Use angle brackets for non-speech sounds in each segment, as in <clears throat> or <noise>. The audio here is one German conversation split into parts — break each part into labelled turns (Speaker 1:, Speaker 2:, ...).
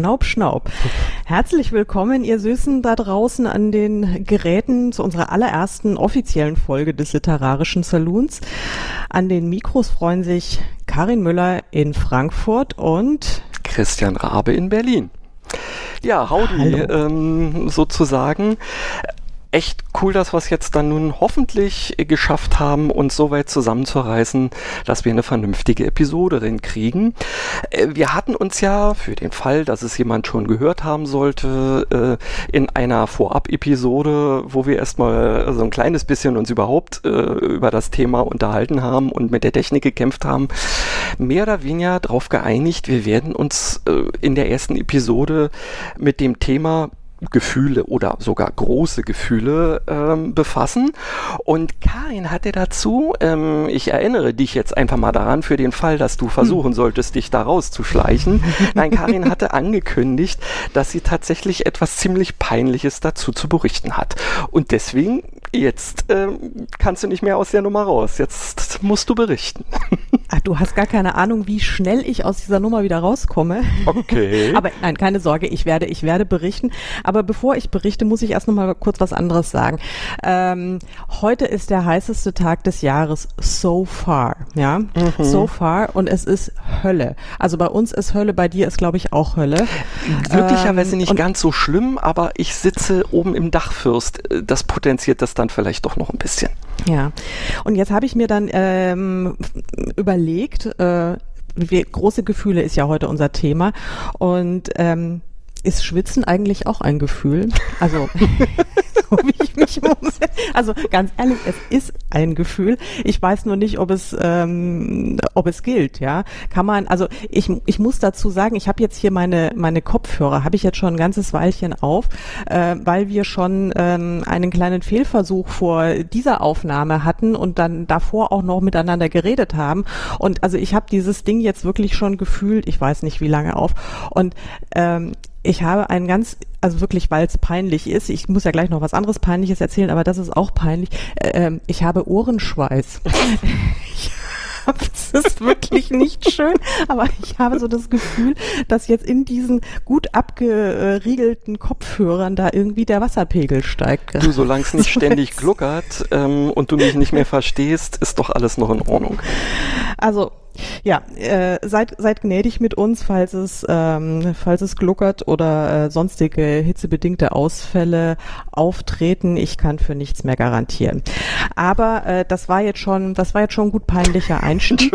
Speaker 1: Schnaub, Schnaub. Herzlich willkommen, ihr Süßen da draußen an den Geräten zu unserer allerersten offiziellen Folge des Literarischen Saloons. An den Mikros freuen sich Karin Müller in Frankfurt und
Speaker 2: Christian Rabe in Berlin. Ja, howdy, ähm, sozusagen echt cool, dass wir es jetzt dann nun hoffentlich geschafft haben, uns so weit zusammenzureißen, dass wir eine vernünftige Episode drin kriegen. Äh, wir hatten uns ja für den Fall, dass es jemand schon gehört haben sollte, äh, in einer Vorab-Episode, wo wir erstmal so ein kleines bisschen uns überhaupt äh, über das Thema unterhalten haben und mit der Technik gekämpft haben, mehr oder weniger darauf geeinigt, wir werden uns in der ersten Episode mit dem Thema Gefühle oder sogar große Gefühle ähm, befassen. Und Karin hatte dazu, ähm, ich erinnere dich jetzt einfach mal daran, für den Fall, dass du versuchen solltest, dich da rauszuschleichen. Nein, Karin hatte <laughs> angekündigt, dass sie tatsächlich etwas ziemlich Peinliches dazu zu berichten hat. Und deswegen, jetzt ähm, kannst du nicht mehr aus der Nummer raus. Jetzt musst du berichten.
Speaker 1: Ach, du hast gar keine Ahnung, wie schnell ich aus dieser Nummer wieder rauskomme.
Speaker 2: Okay. <laughs>
Speaker 1: Aber nein, keine Sorge, ich werde, ich werde berichten. Aber bevor ich berichte, muss ich erst noch mal kurz was anderes sagen. Ähm, heute ist der heißeste Tag des Jahres so far, ja, mhm. so far und es ist Hölle. Also bei uns ist Hölle, bei dir ist glaube ich auch Hölle.
Speaker 2: Glücklicherweise ähm, nicht ganz so schlimm, aber ich sitze oben im Dachfürst. Das potenziert das dann vielleicht doch noch ein bisschen.
Speaker 1: Ja, und jetzt habe ich mir dann ähm, überlegt, äh, wie, große Gefühle ist ja heute unser Thema und ähm, ist Schwitzen eigentlich auch ein Gefühl? Also, <laughs> so wie ich mich muss. Also ganz ehrlich, es ist ein Gefühl. Ich weiß nur nicht, ob es, ähm, ob es gilt. Ja, kann man. Also ich, ich muss dazu sagen, ich habe jetzt hier meine meine Kopfhörer, habe ich jetzt schon ein ganzes Weilchen auf, äh, weil wir schon ähm, einen kleinen Fehlversuch vor dieser Aufnahme hatten und dann davor auch noch miteinander geredet haben. Und also ich habe dieses Ding jetzt wirklich schon gefühlt. Ich weiß nicht, wie lange auf. Und ähm, ich habe einen ganz, also wirklich, weil es peinlich ist, ich muss ja gleich noch was anderes Peinliches erzählen, aber das ist auch peinlich. Äh, ähm, ich habe Ohrenschweiß. <laughs> ich das ist wirklich nicht schön, aber ich habe so das Gefühl, dass jetzt in diesen gut abgeriegelten Kopfhörern da irgendwie der Wasserpegel steigt.
Speaker 2: Du, solange es nicht ständig gluckert ähm, und du mich nicht mehr verstehst, ist doch alles noch in Ordnung.
Speaker 1: Also ja, äh, seid, seid gnädig mit uns, falls es, ähm, falls es gluckert oder äh, sonstige hitzebedingte Ausfälle auftreten. Ich kann für nichts mehr garantieren. Aber äh, das war jetzt schon, das war jetzt schon ein gut peinlicher <laughs> Einstieg.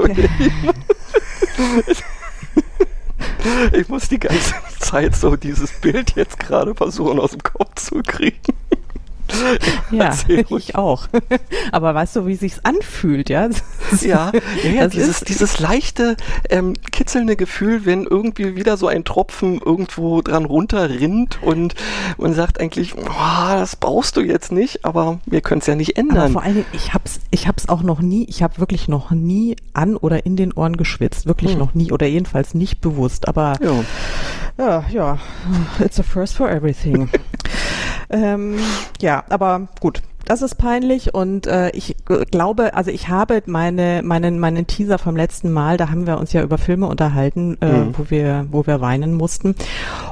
Speaker 2: ich muss die ganze Zeit so dieses Bild jetzt gerade versuchen aus dem Kopf zu kriegen.
Speaker 1: Ja, <laughs> ich auch. Aber weißt du, wie sich's anfühlt, ja? <laughs>
Speaker 2: ja, ja, ja dieses, dieses leichte, ähm, kitzelnde Gefühl, wenn irgendwie wieder so ein Tropfen irgendwo dran runterrinnt und man sagt eigentlich, oh, das brauchst du jetzt nicht, aber wir können es ja nicht ändern. Aber
Speaker 1: vor allen Dingen, ich hab's, ich hab's auch noch nie, ich habe wirklich noch nie an oder in den Ohren geschwitzt. Wirklich hm. noch nie oder jedenfalls nicht bewusst. Aber ja, ja, ja it's a first for everything. <laughs> ähm, ja, aber gut, das ist peinlich und äh, ich glaube, also ich habe meine, meinen, meinen Teaser vom letzten Mal, da haben wir uns ja über Filme unterhalten, äh, mhm. wo wir, wo wir weinen mussten.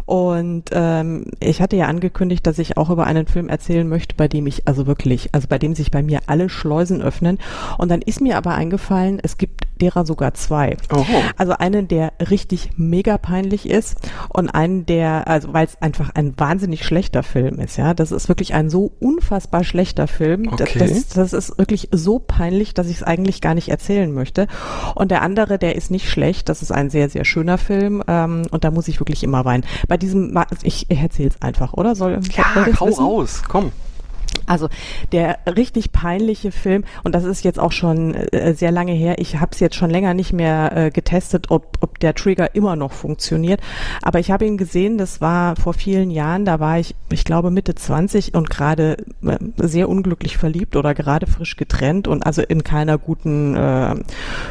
Speaker 1: Und ähm, ich hatte ja angekündigt, dass ich auch über einen Film erzählen möchte, bei dem ich, also wirklich, also bei dem sich bei mir alle Schleusen öffnen. Und dann ist mir aber eingefallen, es gibt derer sogar zwei. Oho. Also einen, der richtig mega peinlich ist und einen, der, also weil es einfach ein wahnsinnig schlechter Film ist, ja. Das ist wirklich ein so unfassbar schlechter Film. Okay. Das, das, ist wirklich so peinlich, dass ich es eigentlich gar nicht erzählen möchte. Und der andere, der ist nicht schlecht. Das ist ein sehr, sehr schöner Film. Ähm, und da muss ich wirklich immer weinen. Bei diesem, ich, ich erzähle es einfach, oder? Soll,
Speaker 2: ja, hau raus, komm.
Speaker 1: Also der richtig peinliche Film, und das ist jetzt auch schon äh, sehr lange her, ich habe es jetzt schon länger nicht mehr äh, getestet, ob, ob der Trigger immer noch funktioniert, aber ich habe ihn gesehen, das war vor vielen Jahren, da war ich, ich glaube Mitte 20 und gerade äh, sehr unglücklich verliebt oder gerade frisch getrennt und also in keiner guten äh,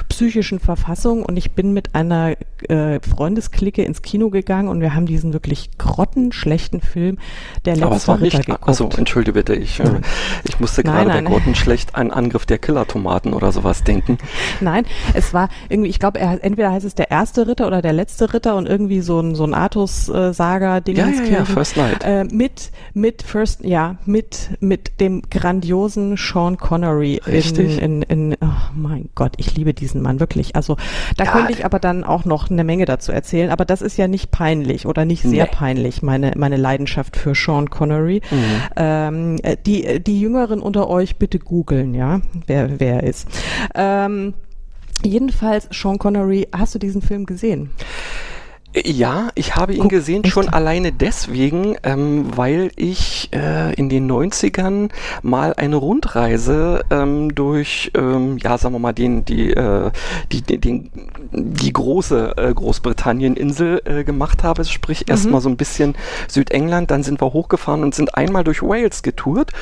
Speaker 1: psychischen Verfassung und ich bin mit einer äh, Freundesklicke ins Kino gegangen und wir haben diesen wirklich grottenschlechten Film, der letzte
Speaker 2: Ritter geguckt. Also entschuldige bitte, ich ich, nein. <laughs> Ich musste gerade bei Gordon schlecht an Angriff der Killer-Tomaten oder sowas denken. <laughs>
Speaker 1: Nein, es war irgendwie, ich glaube, entweder heißt es der erste Ritter oder der letzte Ritter und irgendwie so ein, so ein Artus-Saga-Ding.
Speaker 2: Ja, ja, ja, First Night.
Speaker 1: Äh, mit, mit First, ja, mit, mit dem grandiosen Sean Connery.
Speaker 2: Richtig.
Speaker 1: In, in, in, oh mein Gott, ich liebe diesen Mann, wirklich. Also, da ja, könnte ich aber dann auch noch eine Menge dazu erzählen, aber das ist ja nicht peinlich oder nicht sehr nee. peinlich, meine, meine Leidenschaft für Sean Connery. Mhm. Ähm, äh, die, die Jüngeren unter euch bitte googeln, ja, wer, wer ist. Ähm, jedenfalls, Sean Connery, hast du diesen Film gesehen?
Speaker 2: Ja, ich habe ihn Guck, gesehen schon alleine deswegen, ähm, weil ich äh, in den 90ern mal eine Rundreise ähm, durch, ähm, ja, sagen wir mal, den, die, äh, die, den, die große äh, Großbritannien-Insel äh, gemacht habe. Sprich, mhm. erstmal so ein bisschen Südengland, dann sind wir hochgefahren und sind einmal durch Wales getourt.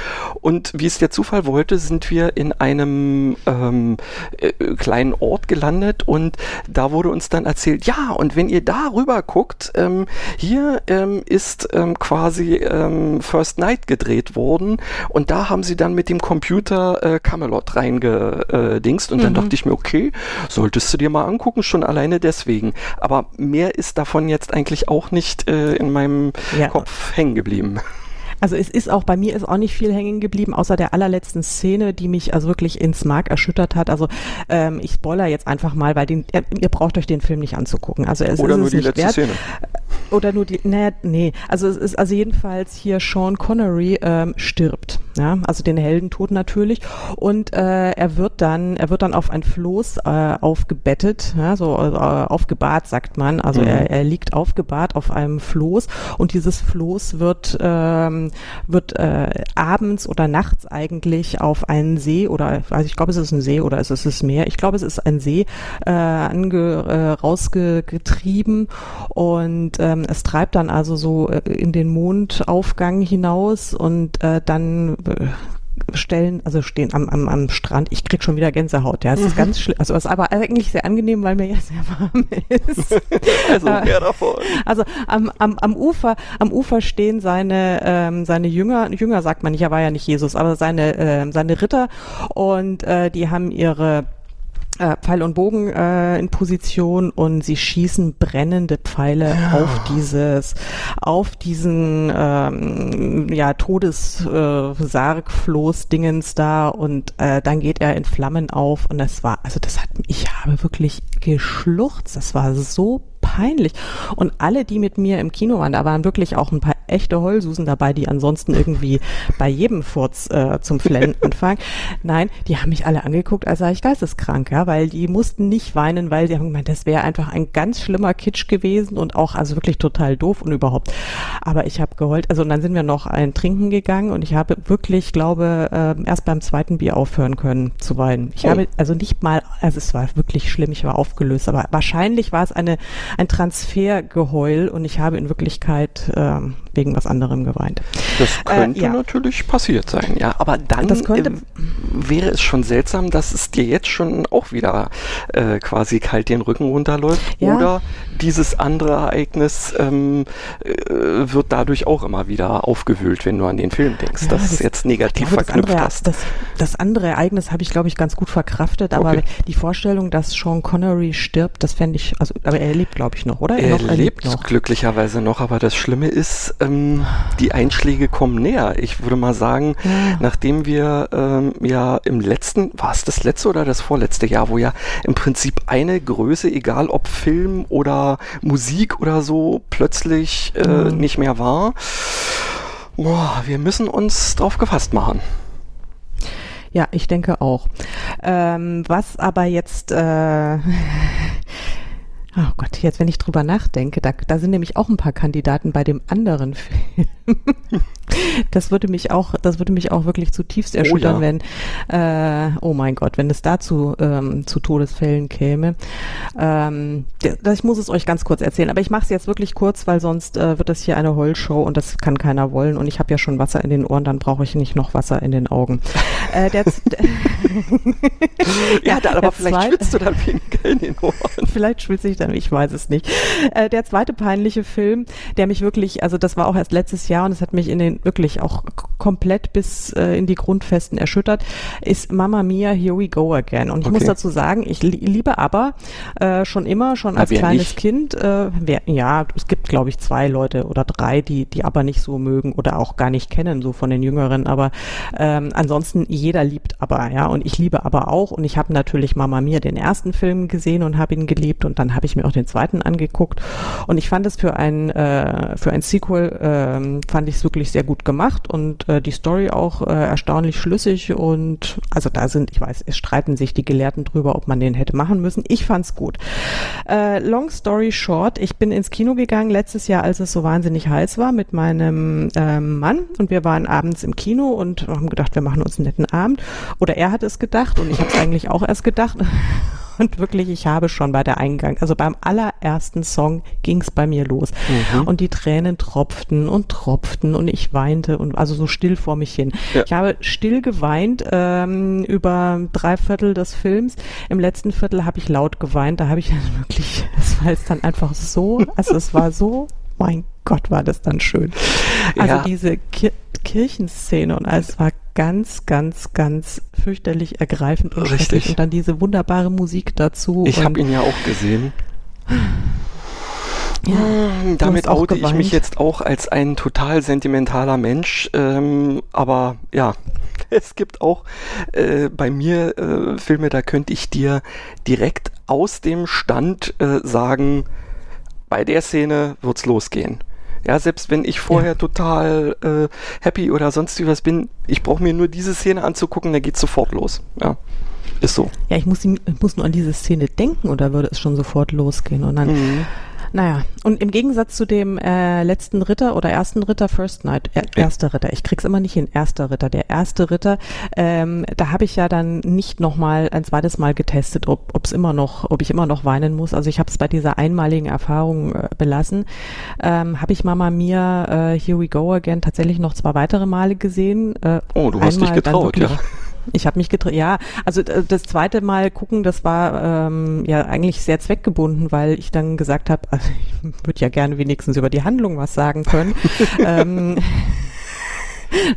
Speaker 2: Und wie es der Zufall wollte, sind wir in einem ähm, äh, kleinen Ort gelandet und da wurde uns dann erzählt, ja, und wenn ihr da rüber guckt, ähm, hier ähm, ist ähm, quasi ähm, First Night gedreht worden und da haben sie dann mit dem Computer äh, Camelot reingedingst und mhm. dann dachte ich mir, okay, solltest du dir mal angucken, schon alleine deswegen. Aber mehr ist davon jetzt eigentlich auch nicht äh, in meinem ja. Kopf hängen geblieben.
Speaker 1: Also es ist auch, bei mir ist auch nicht viel hängen geblieben, außer der allerletzten Szene, die mich also wirklich ins Mark erschüttert hat. Also ähm, ich spoiler jetzt einfach mal, weil den, ihr, ihr braucht euch den Film nicht anzugucken. Also es
Speaker 2: Oder
Speaker 1: ist
Speaker 2: nur
Speaker 1: es
Speaker 2: die letzte
Speaker 1: wert.
Speaker 2: Szene.
Speaker 1: Oder nur die, nee, nee. Also es ist also jedenfalls hier Sean Connery ähm, stirbt. Ja, also den Heldentod natürlich. Und äh, er wird dann, er wird dann auf ein Floß äh, aufgebettet, ja, so äh, aufgebahrt, sagt man. Also mhm. er, er liegt aufgebahrt auf einem Floß und dieses Floß wird ähm, wird äh, abends oder nachts eigentlich auf einen See oder also ich glaube es ist ein See oder es ist es Meer. Ich glaube es ist ein See äh, ange, äh, rausgetrieben und ähm, es treibt dann also so äh, in den Mondaufgang hinaus und äh, dann äh, stellen, also stehen am, am, am Strand. Ich krieg schon wieder Gänsehaut. Ja, es ist mhm. ganz schlimm. Also es ist aber eigentlich sehr angenehm, weil mir ja sehr warm ist. <laughs>
Speaker 2: also mehr davon.
Speaker 1: Also am, am, am Ufer, am Ufer stehen seine ähm, seine Jünger. Jünger sagt man nicht, er war ja nicht Jesus, aber seine äh, seine Ritter und äh, die haben ihre äh, Pfeil und Bogen äh, in Position und sie schießen brennende Pfeile ja. auf dieses, auf diesen ähm, ja Todessargfloß-Dingens äh, da und äh, dann geht er in Flammen auf und das war, also das hat, ich habe wirklich geschluchzt, das war so peinlich. Und alle, die mit mir im Kino waren, da waren wirklich auch ein paar echte Heulsusen dabei, die ansonsten irgendwie bei jedem Furz äh, zum Flennen <laughs> anfangen. Nein, die haben mich alle angeguckt, als sei ich geisteskrank, ja, weil die mussten nicht weinen, weil sie haben gemeint, das wäre einfach ein ganz schlimmer Kitsch gewesen und auch also wirklich total doof und überhaupt. Aber ich habe geheult, also und dann sind wir noch ein Trinken gegangen und ich habe wirklich, glaube, äh, erst beim zweiten Bier aufhören können zu weinen. Ich oh. habe also nicht mal, also es war wirklich schlimm, ich war aufgelöst, aber wahrscheinlich war es eine ein Transfergeheul und ich habe in Wirklichkeit ähm, wegen was anderem geweint.
Speaker 2: Das äh, könnte äh, ja. natürlich passiert sein, ja. Aber dann könnte, äh, wäre es schon seltsam, dass es dir jetzt schon auch wieder äh, quasi kalt den Rücken runterläuft. Ja. Oder dieses andere Ereignis ähm, äh, wird dadurch auch immer wieder aufgewühlt, wenn du an den Film denkst, ja, dass das, es jetzt negativ glaube, verknüpft
Speaker 1: das andere,
Speaker 2: hast.
Speaker 1: Das, das andere Ereignis habe ich, glaube ich, ganz gut verkraftet, aber okay. die Vorstellung, dass Sean Connery stirbt, das fände ich, also, aber er lebt, glaube ich, noch, oder?
Speaker 2: Er, er, noch, er lebt, noch. glücklicherweise noch, aber das Schlimme ist, ähm, die Einschläge kommen näher. Ich würde mal sagen, ja. nachdem wir ähm, ja im letzten, war es das letzte oder das vorletzte Jahr, wo ja im Prinzip eine Größe, egal ob Film oder Musik oder so, plötzlich äh, mhm. nicht mehr war. Boah, wir müssen uns drauf gefasst machen.
Speaker 1: Ja, ich denke auch. Ähm, was aber jetzt äh, <laughs> Oh Gott, jetzt wenn ich drüber nachdenke, da, da sind nämlich auch ein paar Kandidaten bei dem anderen <laughs> Film. Das würde mich auch, das würde mich auch wirklich zutiefst erschüttern, oh ja. wenn, äh, oh mein Gott, wenn es dazu ähm, zu Todesfällen käme. Ähm, das, ich muss es euch ganz kurz erzählen, aber ich mache es jetzt wirklich kurz, weil sonst äh, wird das hier eine Heulshow und das kann keiner wollen. Und ich habe ja schon Wasser in den Ohren, dann brauche ich nicht noch Wasser in den Augen. <laughs>
Speaker 2: äh, der, <laughs> ja, da, aber vielleicht schwitzt du dann weniger in den Ohren. <laughs>
Speaker 1: Vielleicht schwitze ich dann, ich weiß es nicht. Äh, der zweite peinliche Film, der mich wirklich, also das war auch erst letztes Jahr und es hat mich in den wirklich auch komplett bis äh, in die Grundfesten erschüttert, ist Mama Mia, Here We Go Again. Und ich okay. muss dazu sagen, ich li liebe aber äh, schon immer, schon als kleines nicht? Kind, äh, wer, ja, es gibt glaube ich zwei Leute oder drei, die die aber nicht so mögen oder auch gar nicht kennen, so von den Jüngeren. Aber ähm, ansonsten jeder liebt aber, ja. Und ich liebe aber auch. Und ich habe natürlich Mama Mia den ersten Film gesehen und habe ihn geliebt und dann habe ich mir auch den zweiten angeguckt. Und ich fand es für ein äh, für ein Sequel äh, fand ich es wirklich sehr gut gemacht und äh, die Story auch äh, erstaunlich schlüssig und also da sind, ich weiß, es streiten sich die Gelehrten drüber, ob man den hätte machen müssen. Ich fand's gut. Äh, long story short, ich bin ins Kino gegangen letztes Jahr, als es so wahnsinnig heiß war mit meinem ähm, Mann und wir waren abends im Kino und haben gedacht, wir machen uns einen netten Abend. Oder er hat es gedacht und ich habe es eigentlich auch erst gedacht. <laughs> Und wirklich, ich habe schon bei der Eingang, also beim allerersten Song ging es bei mir los. Mhm. Und die Tränen tropften und tropften und ich weinte und also so still vor mich hin. Ja. Ich habe still geweint ähm, über drei Viertel des Films. Im letzten Viertel habe ich laut geweint. Da habe ich dann <laughs> wirklich, es war jetzt dann einfach so, also es war so mein Gott, war das dann schön. Also ja. diese Ki Kirchenszene und alles war ganz, ganz, ganz fürchterlich ergreifend und
Speaker 2: Richtig.
Speaker 1: Und dann diese wunderbare Musik dazu.
Speaker 2: Ich habe ihn ja auch gesehen. Ja, hm, damit oute ich mich jetzt auch als ein total sentimentaler Mensch. Ähm, aber ja, <laughs> es gibt auch äh, bei mir äh, Filme, da könnte ich dir direkt aus dem Stand äh, sagen, bei der Szene wird's losgehen. Ja, selbst wenn ich vorher ja. total äh, happy oder sonst wie was bin, ich brauche mir nur diese Szene anzugucken, da geht's sofort los. Ja, ist so.
Speaker 1: Ja, ich muss, ich muss nur an diese Szene denken oder würde es schon sofort losgehen und dann mhm. Naja, und im Gegensatz zu dem äh, letzten Ritter oder ersten Ritter, First Night, äh, erster. Ritter, ich krieg's immer nicht hin, erster Ritter, der erste Ritter, ähm, da habe ich ja dann nicht nochmal ein zweites Mal getestet, ob ob's immer noch, ob ich immer noch weinen muss. Also ich habe es bei dieser einmaligen Erfahrung äh, belassen. Ähm, habe ich Mama Mia äh, Here We Go Again tatsächlich noch zwei weitere Male gesehen.
Speaker 2: Äh, oh, du hast dich getraut, ja.
Speaker 1: Ich habe mich getraut, ja, also das zweite Mal gucken, das war ähm, ja eigentlich sehr zweckgebunden, weil ich dann gesagt habe, also <laughs> ich würde ja gerne wenigstens über die Handlung was sagen können. <laughs> ähm,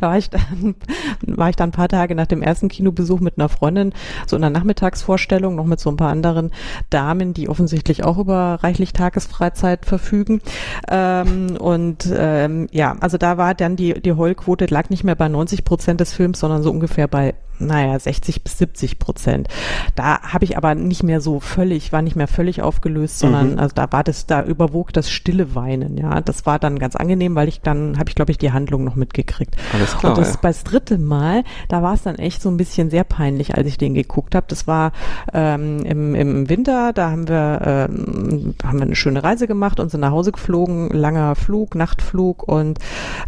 Speaker 1: da <laughs> war ich dann, war ich dann ein paar Tage nach dem ersten Kinobesuch mit einer Freundin so in einer Nachmittagsvorstellung, noch mit so ein paar anderen Damen, die offensichtlich auch über reichlich Tagesfreizeit verfügen. Ähm, und ähm, ja, also da war dann die, die Heulquote lag nicht mehr bei 90 Prozent des Films, sondern so ungefähr bei naja, 60 bis 70 Prozent. Da habe ich aber nicht mehr so völlig, war nicht mehr völlig aufgelöst, sondern mhm. also da war das, da überwog das stille Weinen, ja. Das war dann ganz angenehm, weil ich dann, habe ich glaube ich die Handlung noch mitgekriegt.
Speaker 2: Alles klar.
Speaker 1: Und das
Speaker 2: ja.
Speaker 1: das dritte Mal, da war es dann echt so ein bisschen sehr peinlich, als ich den geguckt habe. Das war ähm, im, im Winter, da haben wir, ähm, haben wir eine schöne Reise gemacht und sind nach Hause geflogen, langer Flug, Nachtflug und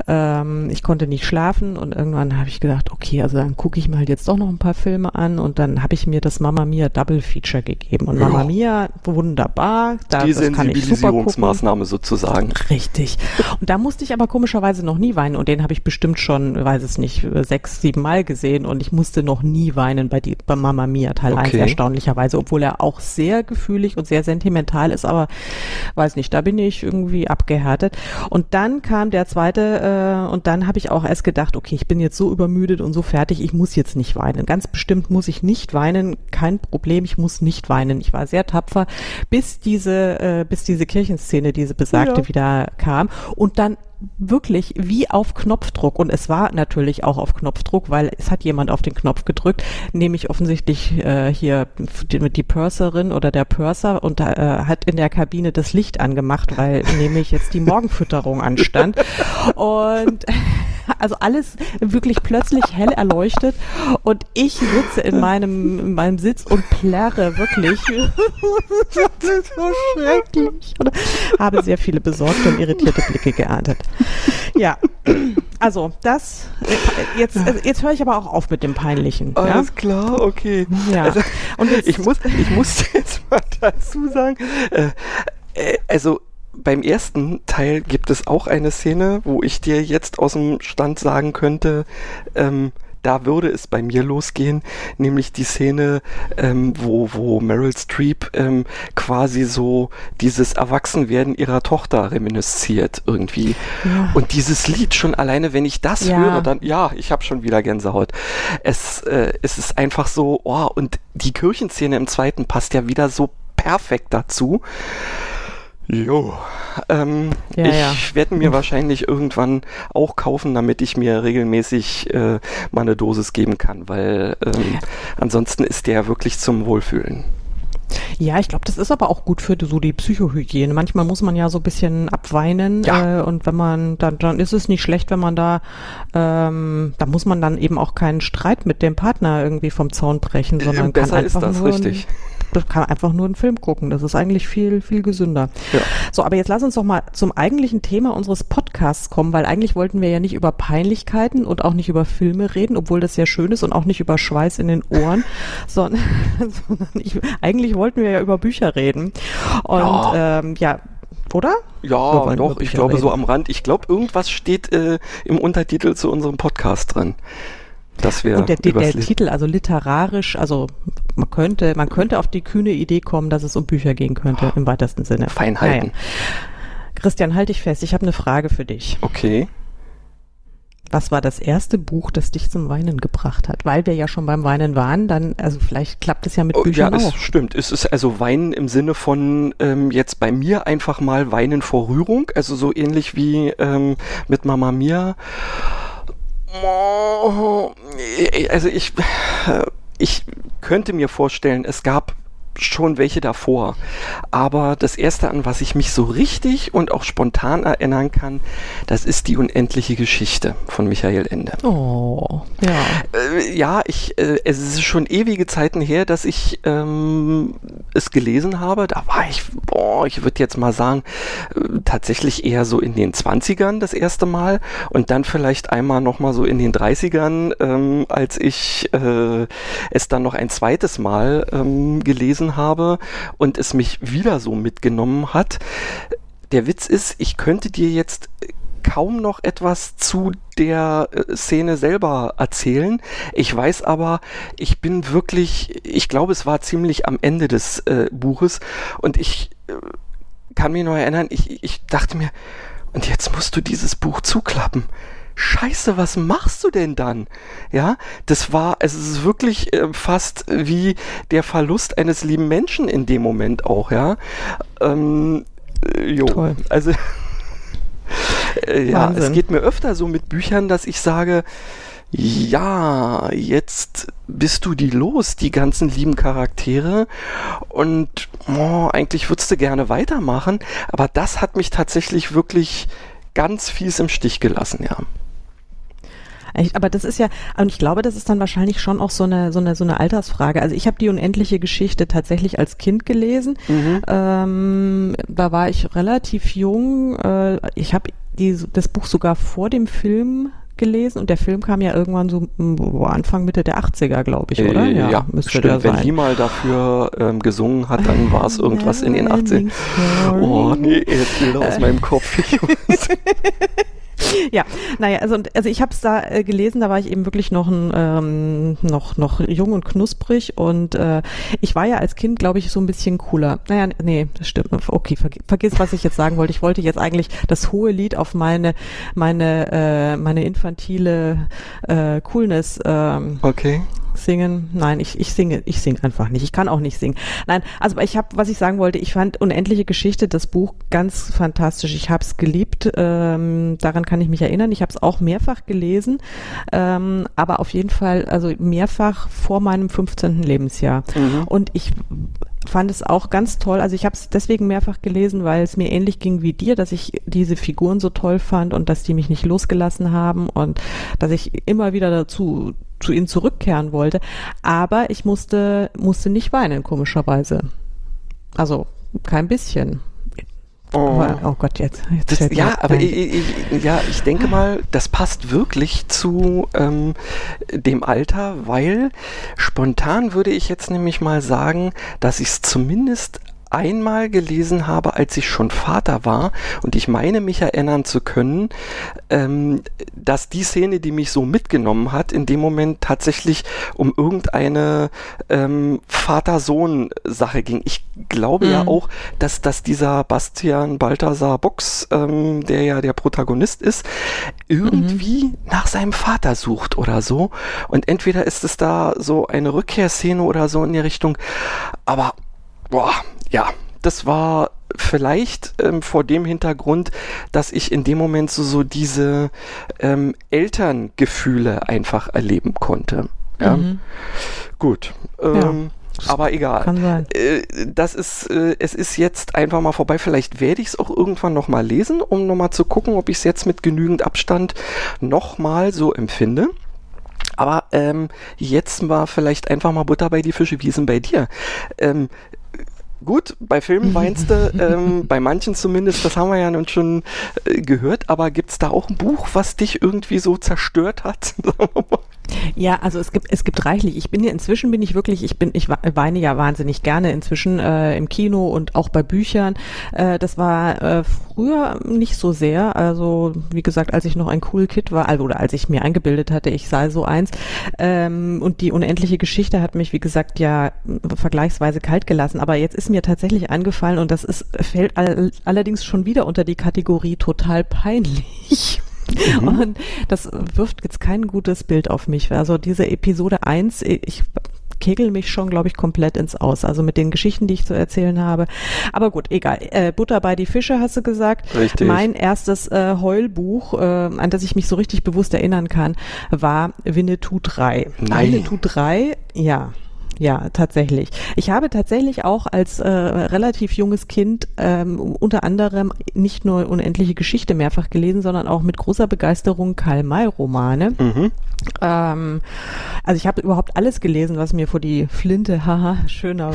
Speaker 1: ähm, ich konnte nicht schlafen und irgendwann habe ich gedacht, okay, also dann gucke ich mal jetzt doch noch ein paar Filme an und dann habe ich mir das Mama Mia Double Feature gegeben. Und ja. Mama Mia, wunderbar.
Speaker 2: Da, Die Sensibilisierungsmaßnahme sozusagen.
Speaker 1: Richtig. Und da musste ich aber komischerweise noch nie weinen und den habe ich bestimmt schon, weiß es nicht, sechs, sieben Mal gesehen und ich musste noch nie weinen bei, die, bei Mama Mia Teil okay. 1, erstaunlicherweise, obwohl er auch sehr gefühlig und sehr sentimental ist, aber weiß nicht, da bin ich irgendwie abgehärtet. Und dann kam der zweite äh, und dann habe ich auch erst gedacht, okay, ich bin jetzt so übermüdet und so fertig, ich muss jetzt nicht nicht weinen. Ganz bestimmt muss ich nicht weinen, kein Problem, ich muss nicht weinen. Ich war sehr tapfer, bis diese, äh, bis diese Kirchenszene, diese besagte, ja. wieder kam. Und dann wirklich wie auf Knopfdruck und es war natürlich auch auf Knopfdruck, weil es hat jemand auf den Knopf gedrückt, nämlich offensichtlich äh, hier die, die Purserin oder der Purser und äh, hat in der Kabine das Licht angemacht, weil <laughs> nämlich jetzt die Morgenfütterung anstand und <laughs> <laughs> also alles wirklich plötzlich hell erleuchtet und ich sitze in meinem, in meinem Sitz und plärre wirklich. <laughs> das ist so schrecklich. Und habe sehr viele besorgte und irritierte Blicke geerntet. Ja, also das, jetzt, jetzt höre ich aber auch auf mit dem Peinlichen.
Speaker 2: Alles ja? klar, okay.
Speaker 1: Ja.
Speaker 2: Also, und jetzt, ich, muss, ich muss <laughs> jetzt mal dazu sagen, äh, äh also beim ersten Teil gibt es auch eine Szene, wo ich dir jetzt aus dem Stand sagen könnte, ähm, da würde es bei mir losgehen, nämlich die Szene, ähm, wo, wo Meryl Streep ähm, quasi so dieses Erwachsenwerden ihrer Tochter reminisziert irgendwie. Ja. Und dieses Lied schon alleine, wenn ich das ja. höre, dann, ja, ich habe schon wieder Gänsehaut. Es, äh, es ist einfach so, oh, und die Kirchenszene im zweiten passt ja wieder so perfekt dazu. Jo, ähm, ja, ich ja. werde mir wahrscheinlich irgendwann auch kaufen, damit ich mir regelmäßig äh, mal eine Dosis geben kann, weil ähm, ansonsten ist der wirklich zum Wohlfühlen.
Speaker 1: Ja, ich glaube, das ist aber auch gut für so die Psychohygiene. Manchmal muss man ja so ein bisschen abweinen ja. äh, und wenn man, dann, dann ist es nicht schlecht, wenn man da, ähm, da muss man dann eben auch keinen Streit mit dem Partner irgendwie vom Zaun brechen, sondern äh,
Speaker 2: kann
Speaker 1: einfach
Speaker 2: das,
Speaker 1: nur
Speaker 2: richtig.
Speaker 1: Ein, kann einfach nur einen Film gucken. Das ist eigentlich viel, viel gesünder. Ja. So, aber jetzt lass uns doch mal zum eigentlichen Thema unseres Podcasts kommen, weil eigentlich wollten wir ja nicht über Peinlichkeiten und auch nicht über Filme reden, obwohl das sehr schön ist und auch nicht über Schweiß in den Ohren, <laughs> sondern, sondern ich, eigentlich wollten wir ja über Bücher reden. Und ja, ähm, ja oder?
Speaker 2: Ja, doch, ich glaube reden. so am Rand. Ich glaube, irgendwas steht äh, im Untertitel zu unserem Podcast drin. Dass wir
Speaker 1: und der, der Titel, also literarisch, also man könnte, man könnte auf die kühne Idee kommen, dass es um Bücher gehen könnte, im weitesten Sinne.
Speaker 2: Feinheiten. Naja.
Speaker 1: Christian, halt dich fest, ich habe eine Frage für dich.
Speaker 2: Okay.
Speaker 1: Was war das erste Buch, das dich zum Weinen gebracht hat? Weil wir ja schon beim Weinen waren, dann, also vielleicht klappt es ja mit oh, Büchern ja,
Speaker 2: auch. Ja, stimmt. Es ist also Weinen im Sinne von ähm, jetzt bei mir einfach mal Weinen vor Rührung, also so ähnlich wie ähm, mit Mama Mia. Also ich, ich könnte mir vorstellen, es gab schon welche davor. Aber das erste, an was ich mich so richtig und auch spontan erinnern kann, das ist die unendliche Geschichte von Michael Ende.
Speaker 1: Oh, ja.
Speaker 2: Äh, ja, ich, äh, es ist schon ewige Zeiten her, dass ich ähm, es gelesen habe. Da war ich, boah, ich würde jetzt mal sagen, äh, tatsächlich eher so in den 20ern das erste Mal und dann vielleicht einmal nochmal so in den 30ern, ähm, als ich äh, es dann noch ein zweites Mal ähm, gelesen gelesen habe und es mich wieder so mitgenommen hat. Der Witz ist, ich könnte dir jetzt kaum noch etwas zu der äh, Szene selber erzählen. Ich weiß aber, ich bin wirklich, ich glaube, es war ziemlich am Ende des äh, Buches und ich äh, kann mich noch erinnern, ich, ich dachte mir, und jetzt musst du dieses Buch zuklappen. Scheiße, was machst du denn dann? Ja, das war, es ist wirklich äh, fast wie der Verlust eines lieben Menschen in dem Moment auch, ja. Ähm, äh, jo, Toll. also äh, ja, es geht mir öfter so mit Büchern, dass ich sage, ja, jetzt bist du die los, die ganzen lieben Charaktere. Und oh, eigentlich würdest du gerne weitermachen. Aber das hat mich tatsächlich wirklich ganz fies im Stich gelassen, ja.
Speaker 1: Aber das ist ja, und ich glaube, das ist dann wahrscheinlich schon auch so eine, so eine, so eine Altersfrage. Also ich habe die unendliche Geschichte tatsächlich als Kind gelesen. Mhm. Ähm, da war ich relativ jung. Äh, ich habe das Buch sogar vor dem Film gelesen und der Film kam ja irgendwann so Anfang Mitte der 80er, glaube ich, oder?
Speaker 2: Äh, ja, ja müsste stimmt. Wenn die mal dafür ähm, gesungen hat, dann war es irgendwas in den 80ern. Oh nee, jetzt Bilder aus meinem Kopf. <laughs>
Speaker 1: ja, naja, also, also ich habe es da äh, gelesen, da war ich eben wirklich noch, ein, ähm, noch, noch jung und knusprig und äh, ich war ja als Kind, glaube ich, so ein bisschen cooler. Naja, nee, das stimmt. Okay, vergiss, vergiss, was ich jetzt sagen wollte. Ich wollte jetzt eigentlich das hohe Lied auf meine, meine, äh, meine infantile äh, Coolness ähm,
Speaker 2: okay
Speaker 1: singen. Nein, ich, ich singe, ich singe einfach nicht. Ich kann auch nicht singen. Nein, also ich habe, was ich sagen wollte, ich fand Unendliche Geschichte, das Buch ganz fantastisch. Ich habe es geliebt. Ähm, daran kann ich mich erinnern. Ich habe es auch mehrfach gelesen, ähm, aber auf jeden Fall, also mehrfach vor meinem 15. Lebensjahr. Mhm. Und ich fand es auch ganz toll. Also ich habe es deswegen mehrfach gelesen, weil es mir ähnlich ging wie dir, dass ich diese Figuren so toll fand und dass die mich nicht losgelassen haben und dass ich immer wieder dazu zu ihnen zurückkehren wollte. Aber ich musste, musste nicht weinen, komischerweise. Also kein bisschen.
Speaker 2: Oh, aber, oh Gott, jetzt. jetzt das, ja, aber ich, ich, ja, ich denke mal, das passt wirklich zu ähm, dem Alter, weil spontan würde ich jetzt nämlich mal sagen, dass ich es zumindest einmal gelesen habe, als ich schon Vater war. Und ich meine mich erinnern zu können, ähm, dass die Szene, die mich so mitgenommen hat, in dem Moment tatsächlich um irgendeine ähm, Vater-Sohn-Sache ging. Ich glaube mhm. ja auch, dass, dass dieser Bastian Balthasar Box, ähm, der ja der Protagonist ist, irgendwie mhm. nach seinem Vater sucht oder so. Und entweder ist es da so eine Rückkehrszene oder so in die Richtung. Aber, boah, ja, das war vielleicht ähm, vor dem Hintergrund, dass ich in dem Moment so, so diese ähm, Elterngefühle einfach erleben konnte. Ja? Mhm. Gut. Ähm, ja. Aber egal. Kann sein. Äh, das ist, äh, es ist jetzt einfach mal vorbei. Vielleicht werde ich es auch irgendwann nochmal lesen, um nochmal zu gucken, ob ich es jetzt mit genügend Abstand nochmal so empfinde. Aber ähm, jetzt war vielleicht einfach mal Butter bei die Fische. Wie ist denn bei dir? Ähm, gut, bei Filmen weinst du, <laughs> ähm, bei manchen zumindest, das haben wir ja nun schon äh, gehört, aber gibt es da auch ein Buch, was dich irgendwie so zerstört hat? <laughs>
Speaker 1: Ja, also es gibt es gibt reichlich. Ich bin ja inzwischen bin ich wirklich, ich bin ich weine ja wahnsinnig gerne inzwischen äh, im Kino und auch bei Büchern. Äh, das war äh, früher nicht so sehr. Also wie gesagt, als ich noch ein cool Kid war, also oder als ich mir eingebildet hatte, ich sei so eins. Ähm, und die unendliche Geschichte hat mich wie gesagt ja vergleichsweise kalt gelassen. Aber jetzt ist mir tatsächlich eingefallen und das ist fällt all, allerdings schon wieder unter die Kategorie total peinlich. Mhm. <laughs> Und das wirft jetzt kein gutes Bild auf mich. Also diese Episode 1, ich kegel mich schon, glaube ich, komplett ins Aus. Also mit den Geschichten, die ich zu erzählen habe. Aber gut, egal. Äh, Butter bei die Fische, hast du gesagt.
Speaker 2: Richtig.
Speaker 1: Mein erstes äh, Heulbuch, äh, an das ich mich so richtig bewusst erinnern kann, war Winnetou 3.
Speaker 2: Nein.
Speaker 1: Winnetou 3, ja. Ja, tatsächlich. Ich habe tatsächlich auch als äh, relativ junges Kind ähm, unter anderem nicht nur Unendliche Geschichte mehrfach gelesen, sondern auch mit großer Begeisterung Karl-May-Romane. Mhm. Ähm, also ich habe überhaupt alles gelesen, was mir vor die Flinte, <laughs> haha, schöner,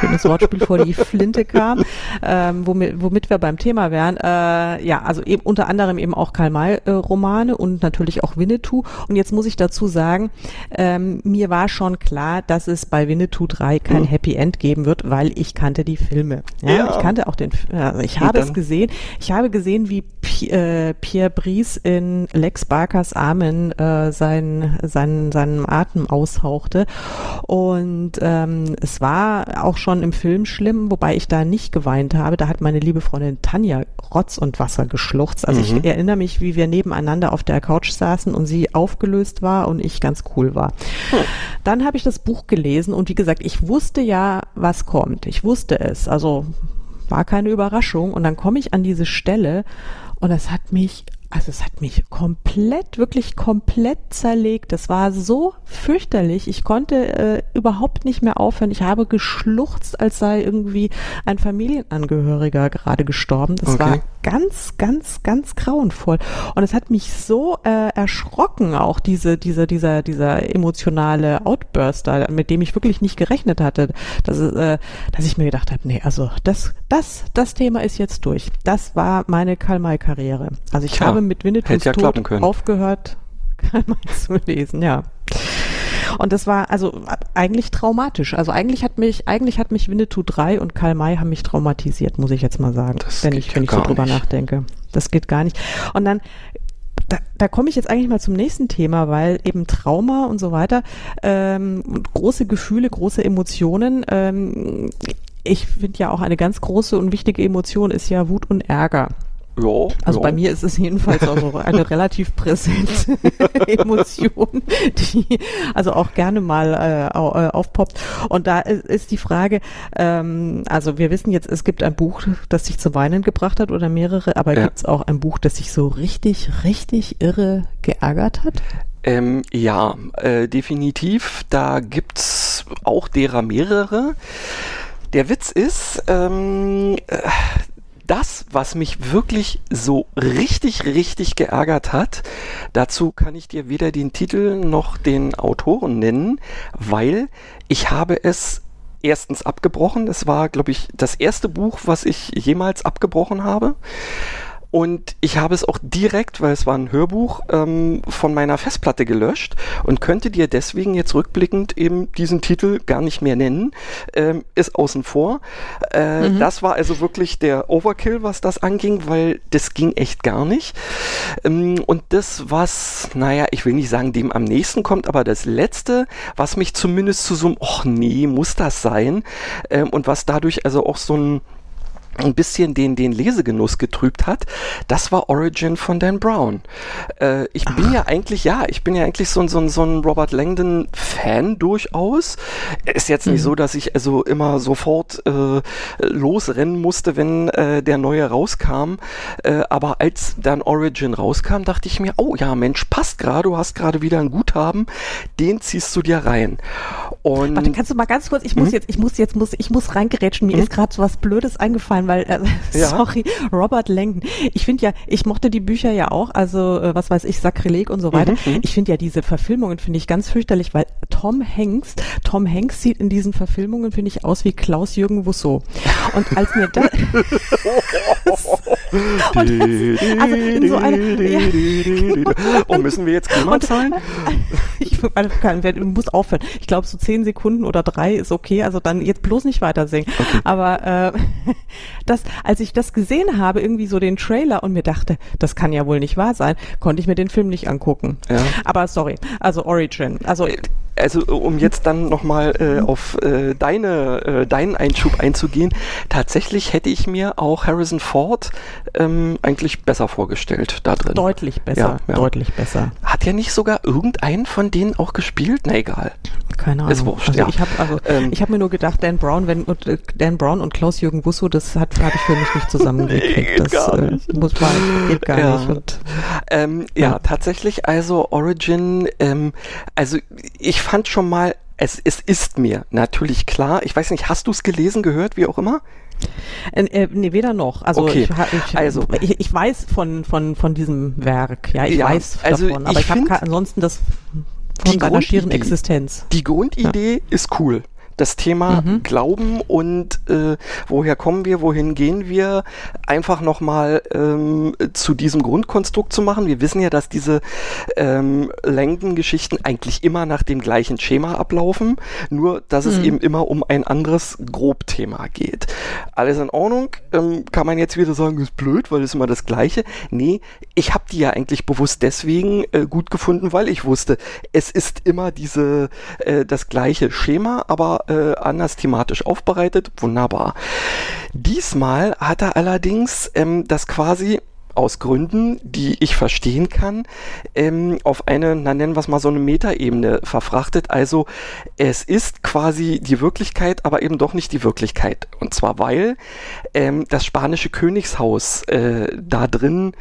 Speaker 1: schönes Wortspiel, vor die Flinte kam, ähm, womit, womit wir beim Thema wären. Äh, ja, also eben unter anderem eben auch Karl-May-Romane äh, und natürlich auch Winnetou. Und jetzt muss ich dazu sagen, ähm, mir war schon klar, dass es bei Winnetou 3 kein hm. Happy End geben wird, weil ich kannte die Filme. Ja, ja. ich kannte auch den, also ich habe es gesehen. Ich habe gesehen, wie P äh, Pierre Brice in Lex Barkers Armen äh, sein, sein, seinen Atem aushauchte. Und ähm, es war auch schon im Film schlimm, wobei ich da nicht geweint habe. Da hat meine liebe Freundin Tanja Rotz und Wasser geschluchzt. Also mhm. ich erinnere mich, wie wir nebeneinander auf der Couch saßen und sie aufgelöst war und ich ganz cool war. Hm. Dann habe ich das Buch gelesen und wie gesagt, ich wusste ja, was kommt. Ich wusste es. Also war keine Überraschung. Und dann komme ich an diese Stelle und es hat mich also es hat mich komplett, wirklich komplett zerlegt. Das war so fürchterlich. Ich konnte äh, überhaupt nicht mehr aufhören. Ich habe geschluchzt, als sei irgendwie ein Familienangehöriger gerade gestorben. Das okay. war ganz, ganz, ganz grauenvoll. Und es hat mich so äh, erschrocken, auch diese, diese, dieser, dieser emotionale Outburster, mit dem ich wirklich nicht gerechnet hatte, dass, äh, dass ich mir gedacht habe, nee, also das, das, das Thema ist jetzt durch. Das war meine Karl-May-Karriere. Also ich Tja. habe mit Winnetous
Speaker 2: ja
Speaker 1: Tod aufgehört, <laughs> mal zu lesen, ja. Und das war also eigentlich traumatisch. Also eigentlich hat mich, eigentlich hat mich Winnetou 3 und Karl May haben mich traumatisiert, muss ich jetzt mal sagen, das wenn ich, ja wenn ich so drüber nicht. nachdenke. Das geht gar nicht. Und dann da, da komme ich jetzt eigentlich mal zum nächsten Thema, weil eben Trauma und so weiter, ähm, große Gefühle, große Emotionen. Ähm, ich finde ja auch eine ganz große und wichtige Emotion ist ja Wut und Ärger. Ja, also ja. bei mir ist es jedenfalls auch eine <laughs> relativ präsente <laughs> Emotion, die also auch gerne mal äh, äh, aufpoppt. Und da ist die Frage, ähm, also wir wissen jetzt, es gibt ein Buch, das sich zu weinen gebracht hat oder mehrere, aber ja. gibt es auch ein Buch, das sich so richtig, richtig irre geärgert hat?
Speaker 2: Ähm, ja, äh, definitiv. Da gibt's auch derer mehrere. Der Witz ist, ähm, äh, das, was mich wirklich so richtig, richtig geärgert hat, dazu kann ich dir weder den Titel noch den Autoren nennen, weil ich habe es erstens abgebrochen. Das war, glaube ich, das erste Buch, was ich jemals abgebrochen habe. Und ich habe es auch direkt, weil es war ein Hörbuch, ähm, von meiner Festplatte gelöscht und könnte dir deswegen jetzt rückblickend eben diesen Titel gar nicht mehr nennen. Ähm, ist außen vor. Äh, mhm. Das war also wirklich der Overkill, was das anging, weil das ging echt gar nicht. Ähm, und das, was, naja, ich will nicht sagen, dem am nächsten kommt, aber das letzte, was mich zumindest zu so einem, ach nee, muss das sein? Ähm, und was dadurch also auch so ein ein bisschen den, den Lesegenuss getrübt hat, das war Origin von Dan Brown. Äh, ich bin Ach. ja eigentlich, ja, ich bin ja eigentlich so, so, so ein Robert Langdon-Fan durchaus. Ist jetzt nicht mhm. so, dass ich also immer sofort äh, losrennen musste, wenn äh, der neue rauskam. Äh, aber als dann Origin rauskam, dachte ich mir, oh ja, Mensch, passt gerade, du hast gerade wieder ein Guthaben, den ziehst du dir rein.
Speaker 1: Und Warte, kannst du mal ganz kurz, ich muss mhm. jetzt, ich muss jetzt, muss, ich muss reingerätschen, mir mhm. ist gerade so was Blödes eingefallen rein, weil, äh, <laughs> ja. sorry, Robert Langdon. Ich finde ja, ich mochte die Bücher ja auch, also äh, was weiß ich, Sakrileg und so weiter. Mhm, mhm. ich finde ja diese Verfilmungen finde ich ganz fürchterlich, weil Tom Hanks, Tom Hanks sieht in diesen Verfilmungen finde ich aus wie Klaus-Jürgen Wusso. Und als mir da <laughs>
Speaker 2: und das, also in so einer ja. <laughs> Oh, müssen wir jetzt Klima zahlen?
Speaker 1: ich kann, muss aufhören. Ich glaube so zehn Sekunden oder drei ist okay, also dann jetzt bloß nicht weiter singen. Okay. Aber äh, das, als ich das gesehen habe, irgendwie so den Trailer und mir dachte, das kann ja wohl nicht wahr sein, konnte ich mir den Film nicht angucken. Ja. Aber sorry, also Origin, also
Speaker 2: äh, also um jetzt dann nochmal äh, auf äh, deine, äh, deinen Einschub einzugehen, tatsächlich hätte ich mir auch Harrison Ford ähm, eigentlich besser vorgestellt da drin.
Speaker 1: Deutlich besser, ja, ja. deutlich besser.
Speaker 2: Hat ja nicht sogar irgendeinen von denen auch gespielt? Na egal.
Speaker 1: Keine Ahnung. Ist wurscht, also ja. Ich habe also, ähm, hab mir nur gedacht, Dan Brown, wenn, und, äh, Dan Brown und Klaus-Jürgen Busso, das habe ich für mich nicht zusammengekriegt. <laughs>
Speaker 2: Das äh, muss man, geht gar ja. nicht. Und, ähm, ja. ja. tatsächlich, also Origin, ähm, also ich fand schon mal, es, es ist mir natürlich klar, ich weiß nicht, hast du es gelesen, gehört, wie auch immer?
Speaker 1: Äh, äh, nee, weder noch. Also, okay. ich, ich, also ich, ich, weiß von, von, von diesem Werk, ja, ich ja, weiß
Speaker 2: also davon,
Speaker 1: aber ich, ich habe ansonsten das von
Speaker 2: seiner schieren Existenz. Die Grundidee ja. ist cool das Thema mhm. Glauben und äh, woher kommen wir, wohin gehen wir, einfach nochmal ähm, zu diesem Grundkonstrukt zu machen. Wir wissen ja, dass diese ähm, Langdon-Geschichten eigentlich immer nach dem gleichen Schema ablaufen, nur dass mhm. es eben immer um ein anderes Grobthema geht. Alles in Ordnung, ähm, kann man jetzt wieder sagen, ist blöd, weil es immer das Gleiche. Nee, ich habe die ja eigentlich bewusst deswegen äh, gut gefunden, weil ich wusste, es ist immer diese äh, das gleiche Schema, aber äh, anders thematisch aufbereitet. Wunderbar. Diesmal hat er allerdings ähm, das quasi aus Gründen, die ich verstehen kann, ähm, auf eine, na nennen wir es mal so eine Metaebene verfrachtet. Also es ist quasi die Wirklichkeit, aber eben doch nicht die Wirklichkeit. Und zwar weil ähm, das spanische Königshaus äh, da drin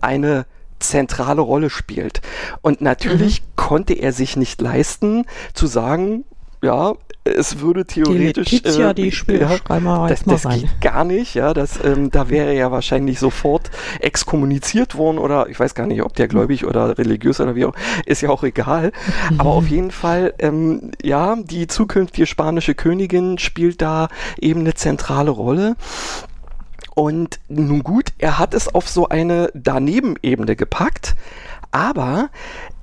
Speaker 2: eine zentrale Rolle spielt. Und natürlich mhm. konnte er sich nicht leisten zu sagen, ja, es würde theoretisch.
Speaker 1: Die Letizia, äh, die <laughs> Spielschreiber
Speaker 2: ja, das, das geht gar nicht, ja. Das, ähm, da wäre ja wahrscheinlich sofort exkommuniziert worden oder ich weiß gar nicht, ob der gläubig oder religiös oder wie auch, ist ja auch egal. Mhm. Aber auf jeden Fall, ähm, ja, die zukünftige spanische Königin spielt da eben eine zentrale Rolle. Und nun gut, er hat es auf so eine Daneben-Ebene gepackt, aber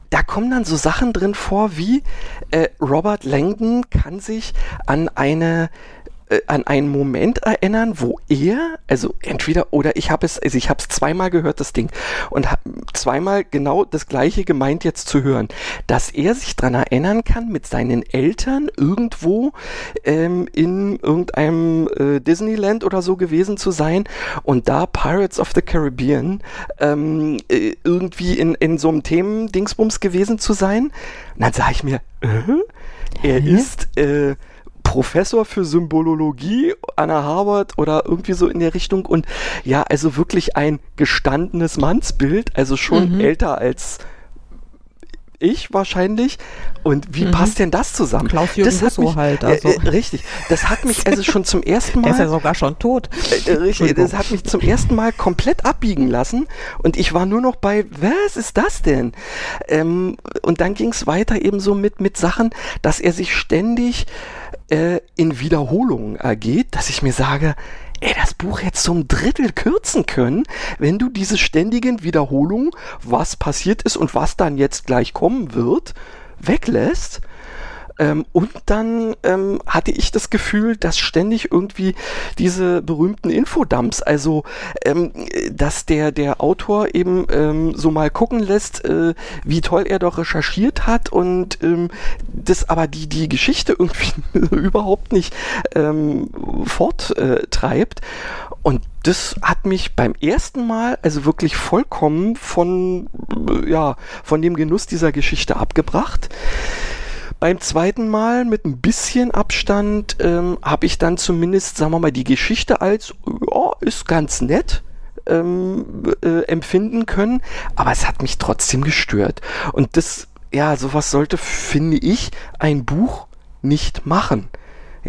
Speaker 2: da kommen dann so Sachen drin vor wie äh, Robert Langdon kann sich an eine äh, an einen Moment erinnern, wo er, also entweder oder ich habe es, also ich habe es zweimal gehört, das Ding, und hab zweimal genau das gleiche gemeint jetzt zu hören, dass er sich daran erinnern kann, mit seinen Eltern irgendwo ähm, in irgendeinem äh, Disneyland oder so gewesen zu sein und da Pirates of the Caribbean ähm, äh, irgendwie in, in so einem Themen-Dingsbums gewesen zu sein. Und dann sage ich mir, äh, er ist äh, Professor für Symbolologie an der Harvard oder irgendwie so in der Richtung und ja, also wirklich ein gestandenes Mannsbild, also schon mhm. älter als ich wahrscheinlich. Und wie mhm. passt denn das zusammen?
Speaker 1: Klaus-Jürgen Busso halt.
Speaker 2: Also. Äh, richtig. Das hat mich also schon zum ersten Mal... <laughs>
Speaker 1: Er ist ja sogar schon tot.
Speaker 2: Äh, äh richtig. Das hat mich zum ersten Mal komplett abbiegen lassen. Und ich war nur noch bei, was ist das denn? Ähm, und dann ging es weiter eben so mit, mit Sachen, dass er sich ständig äh, in Wiederholungen ergeht, dass ich mir sage, ey, das Buch jetzt zum Drittel kürzen können, wenn du diese ständigen Wiederholungen, was passiert ist und was dann jetzt gleich kommen wird, weglässt. Ähm, und dann ähm, hatte ich das Gefühl, dass ständig irgendwie diese berühmten Infodumps, also ähm, dass der, der Autor eben ähm, so mal gucken lässt, äh, wie toll er doch recherchiert hat und ähm, das aber die, die Geschichte irgendwie <laughs> überhaupt nicht ähm, forttreibt. Und das hat mich beim ersten Mal also wirklich vollkommen von, äh, ja, von dem Genuss dieser Geschichte abgebracht. Beim zweiten Mal mit ein bisschen Abstand ähm, habe ich dann zumindest, sagen wir mal, die Geschichte als, ja, ist ganz nett. Ähm, äh, empfinden können, aber es hat mich trotzdem gestört. Und das, ja, sowas sollte, finde ich, ein Buch nicht machen.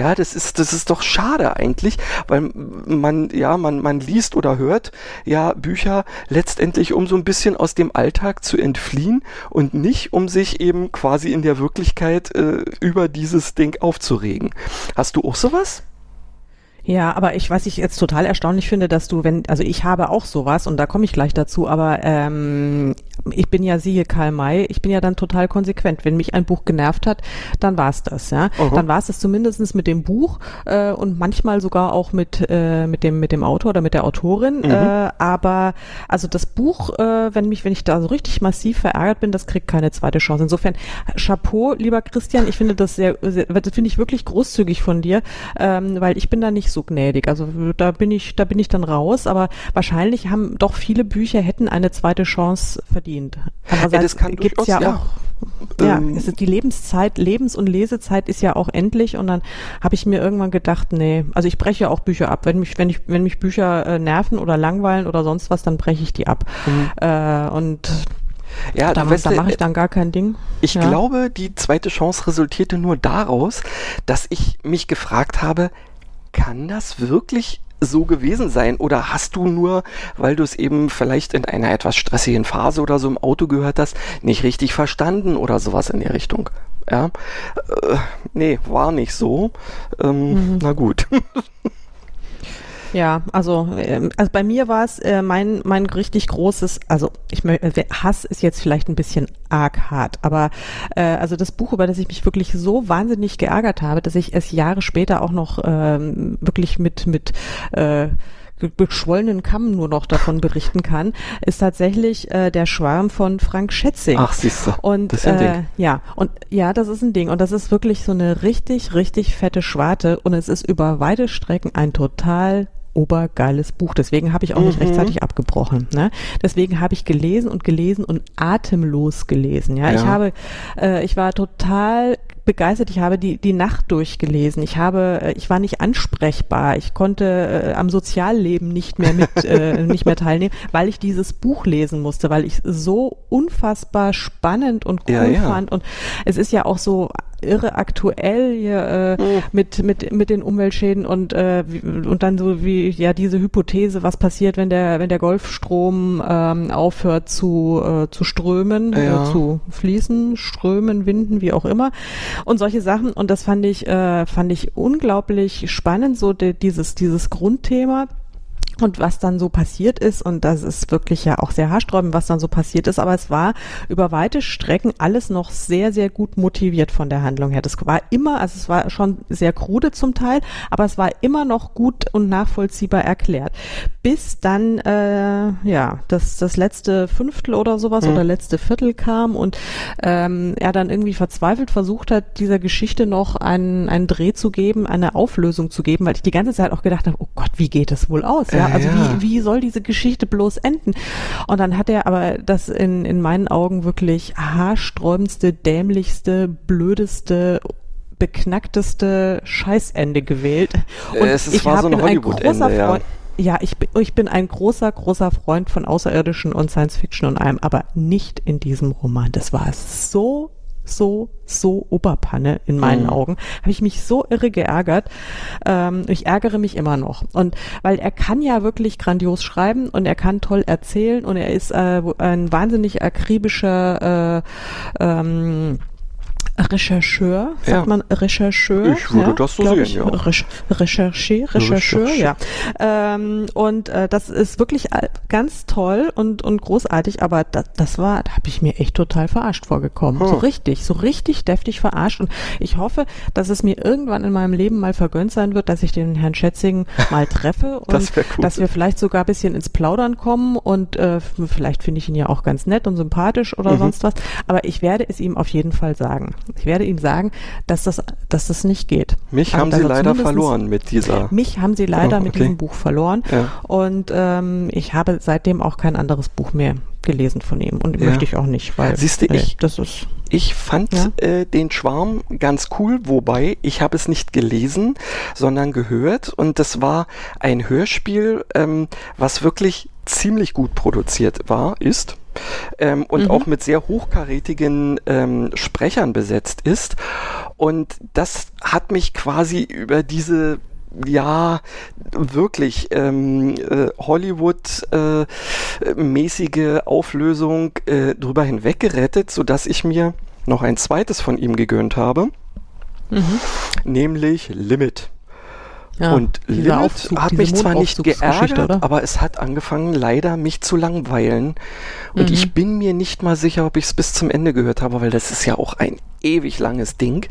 Speaker 2: Ja, das ist, das ist doch schade eigentlich, weil man, ja, man, man liest oder hört ja Bücher letztendlich, um so ein bisschen aus dem Alltag zu entfliehen und nicht, um sich eben quasi in der Wirklichkeit äh, über dieses Ding aufzuregen. Hast du auch sowas?
Speaker 1: Ja, aber ich, was ich jetzt total erstaunlich finde, dass du, wenn, also ich habe auch sowas und da komme ich gleich dazu, aber ähm, ich bin ja siehe Karl May, ich bin ja dann total konsequent. Wenn mich ein Buch genervt hat, dann war es das, ja. Aha. Dann war es das zumindestens mit dem Buch äh, und manchmal sogar auch mit, äh, mit, dem, mit dem Autor oder mit der Autorin. Mhm. Äh, aber also das Buch, äh, wenn mich, wenn ich da so richtig massiv verärgert bin, das kriegt keine zweite Chance. Insofern, Chapeau, lieber Christian, ich finde das sehr, sehr das finde ich wirklich großzügig von dir, ähm, weil ich bin da nicht so gnädig. Also da bin ich, da bin ich dann raus, aber wahrscheinlich haben doch viele Bücher hätten eine zweite Chance verdient.
Speaker 2: Andererseits ja,
Speaker 1: gibt es ja, ja, auch ja, ähm, es ist die Lebenszeit, Lebens- und Lesezeit ist ja auch endlich und dann habe ich mir irgendwann gedacht, nee, also ich breche auch Bücher ab. Wenn mich, wenn ich, wenn mich Bücher äh, nerven oder langweilen oder sonst was, dann breche ich die ab. Mhm. Äh, und ja, da, da mache ich dann gar kein Ding.
Speaker 2: Ich ja. glaube, die zweite Chance resultierte nur daraus, dass ich mich gefragt habe, kann das wirklich so gewesen sein? Oder hast du nur, weil du es eben vielleicht in einer etwas stressigen Phase oder so im Auto gehört hast, nicht richtig verstanden oder sowas in der Richtung? Ja, äh, nee, war nicht so. Ähm, mhm. Na gut. <laughs>
Speaker 1: Ja, also, äh, also bei mir war es äh, mein, mein richtig großes, also ich äh, Hass ist jetzt vielleicht ein bisschen arg hart, aber äh, also das Buch, über das ich mich wirklich so wahnsinnig geärgert habe, dass ich es Jahre später auch noch ähm, wirklich mit, mit äh, beschwollenen Kamm nur noch davon berichten kann, ist tatsächlich äh, der Schwarm von Frank Schätzing.
Speaker 2: Ach, siehst du.
Speaker 1: Und das ist ein äh, Ding. ja, und ja, das ist ein Ding und das ist wirklich so eine richtig richtig fette Schwarte und es ist über weite Strecken ein total obergeiles Buch. Deswegen habe ich auch mhm. nicht rechtzeitig abgebrochen. Ne? Deswegen habe ich gelesen und gelesen und atemlos gelesen. Ja, ja. ich habe, äh, ich war total begeistert. Ich habe die, die Nacht durchgelesen. Ich habe, äh, ich war nicht ansprechbar. Ich konnte äh, am Sozialleben nicht mehr mit, <laughs> äh, nicht mehr teilnehmen, weil ich dieses Buch lesen musste, weil ich es so unfassbar spannend und cool ja, ja. fand. Und es ist ja auch so irre aktuell hier äh, mhm. mit, mit, mit den Umweltschäden und, äh, und dann so wie ja diese Hypothese, was passiert, wenn der, wenn der Golfstrom ähm, aufhört zu, äh, zu strömen, ja. äh, zu fließen, strömen, winden, wie auch immer. Und solche Sachen. Und das fand ich, äh, fand ich unglaublich spannend, so de, dieses, dieses Grundthema und was dann so passiert ist, und das ist wirklich ja auch sehr haarsträubend, was dann so passiert ist, aber es war über weite Strecken alles noch sehr, sehr gut motiviert von der Handlung her. Das war immer, also es war schon sehr krude zum Teil, aber es war immer noch gut und nachvollziehbar erklärt. Bis dann, äh, ja, das, das letzte Fünftel oder sowas mhm. oder letzte Viertel kam und ähm, er dann irgendwie verzweifelt versucht hat, dieser Geschichte noch einen, einen Dreh zu geben, eine Auflösung zu geben, weil ich die ganze Zeit auch gedacht habe, oh Gott, wie geht das wohl aus? Ja, also ja. wie, wie soll diese Geschichte bloß enden? Und dann hat er aber das in, in meinen Augen wirklich haarsträubendste, dämlichste, blödeste beknackteste Scheißende gewählt.
Speaker 2: Und es ich war so ein Hollywood-Ende, ja.
Speaker 1: Ja, ich bin, ich bin ein großer, großer Freund von Außerirdischen und Science Fiction und allem, aber nicht in diesem Roman. Das war so so, so Oberpanne in meinen mhm. Augen. Habe ich mich so irre geärgert. Ähm, ich ärgere mich immer noch. Und weil er kann ja wirklich grandios schreiben und er kann toll erzählen und er ist äh, ein wahnsinnig akribischer äh, ähm, Rechercheur, sagt
Speaker 2: Ja.
Speaker 1: man Rechercheur?
Speaker 2: Ich würde das so sehen,
Speaker 1: ich.
Speaker 2: ja.
Speaker 1: Recher Recherché, Rechercheur,
Speaker 2: Recherche.
Speaker 1: ja. Ähm, und äh, das ist wirklich ganz toll und, und großartig, aber das, das war, da habe ich mir echt total verarscht vorgekommen.
Speaker 2: Hm.
Speaker 1: So richtig, so richtig deftig verarscht. Und ich hoffe, dass es mir irgendwann in meinem Leben mal vergönnt sein wird, dass ich den Herrn Schätzing <laughs> mal treffe und
Speaker 2: Das cool.
Speaker 1: dass wir vielleicht sogar ein bisschen ins Plaudern kommen und äh, vielleicht finde ich ihn ja auch ganz nett und sympathisch oder
Speaker 2: Mhm.
Speaker 1: sonst was. Aber ich werde es ihm auf jeden Fall sagen. Ich werde ihm sagen, dass das, dass das nicht geht.
Speaker 2: Mich
Speaker 1: Also,
Speaker 2: haben
Speaker 1: dass
Speaker 2: sie
Speaker 1: er
Speaker 2: leider verloren mit dieser.
Speaker 1: Mich haben sie leider
Speaker 2: Oh,
Speaker 1: mit
Speaker 2: okay.
Speaker 1: diesem Buch verloren.
Speaker 2: Ja.
Speaker 1: Und ähm, ich habe seitdem auch kein anderes Buch mehr gelesen von ihm. Und
Speaker 2: Ja.
Speaker 1: möchte ich auch nicht, weil
Speaker 2: Siehste,
Speaker 1: nee,
Speaker 2: ich-
Speaker 1: das ist.
Speaker 2: Ich fand
Speaker 1: Ja.
Speaker 2: äh, den Schwarm ganz cool, wobei ich habe es nicht gelesen, sondern gehört und das war ein Hörspiel, ähm, was wirklich ziemlich gut produziert war, ist ähm, und
Speaker 1: Mhm.
Speaker 2: auch mit sehr hochkarätigen ähm, Sprechern besetzt ist und das hat mich quasi über diese ja, wirklich ähm, äh, Hollywood-mäßige Auflösung äh, drüber hinweg gerettet, sodass ich mir noch ein zweites von ihm gegönnt habe,
Speaker 1: Mhm.
Speaker 2: nämlich Limit.
Speaker 1: Ja,
Speaker 2: und Limit
Speaker 1: Aufzug,
Speaker 2: hat mich zwar nicht geärgert, aber es hat angefangen, leider mich zu langweilen. Und
Speaker 1: Mhm.
Speaker 2: ich bin mir nicht mal sicher, ob ich es bis zum Ende gehört habe, weil das ist ja auch ein ewig langes Ding.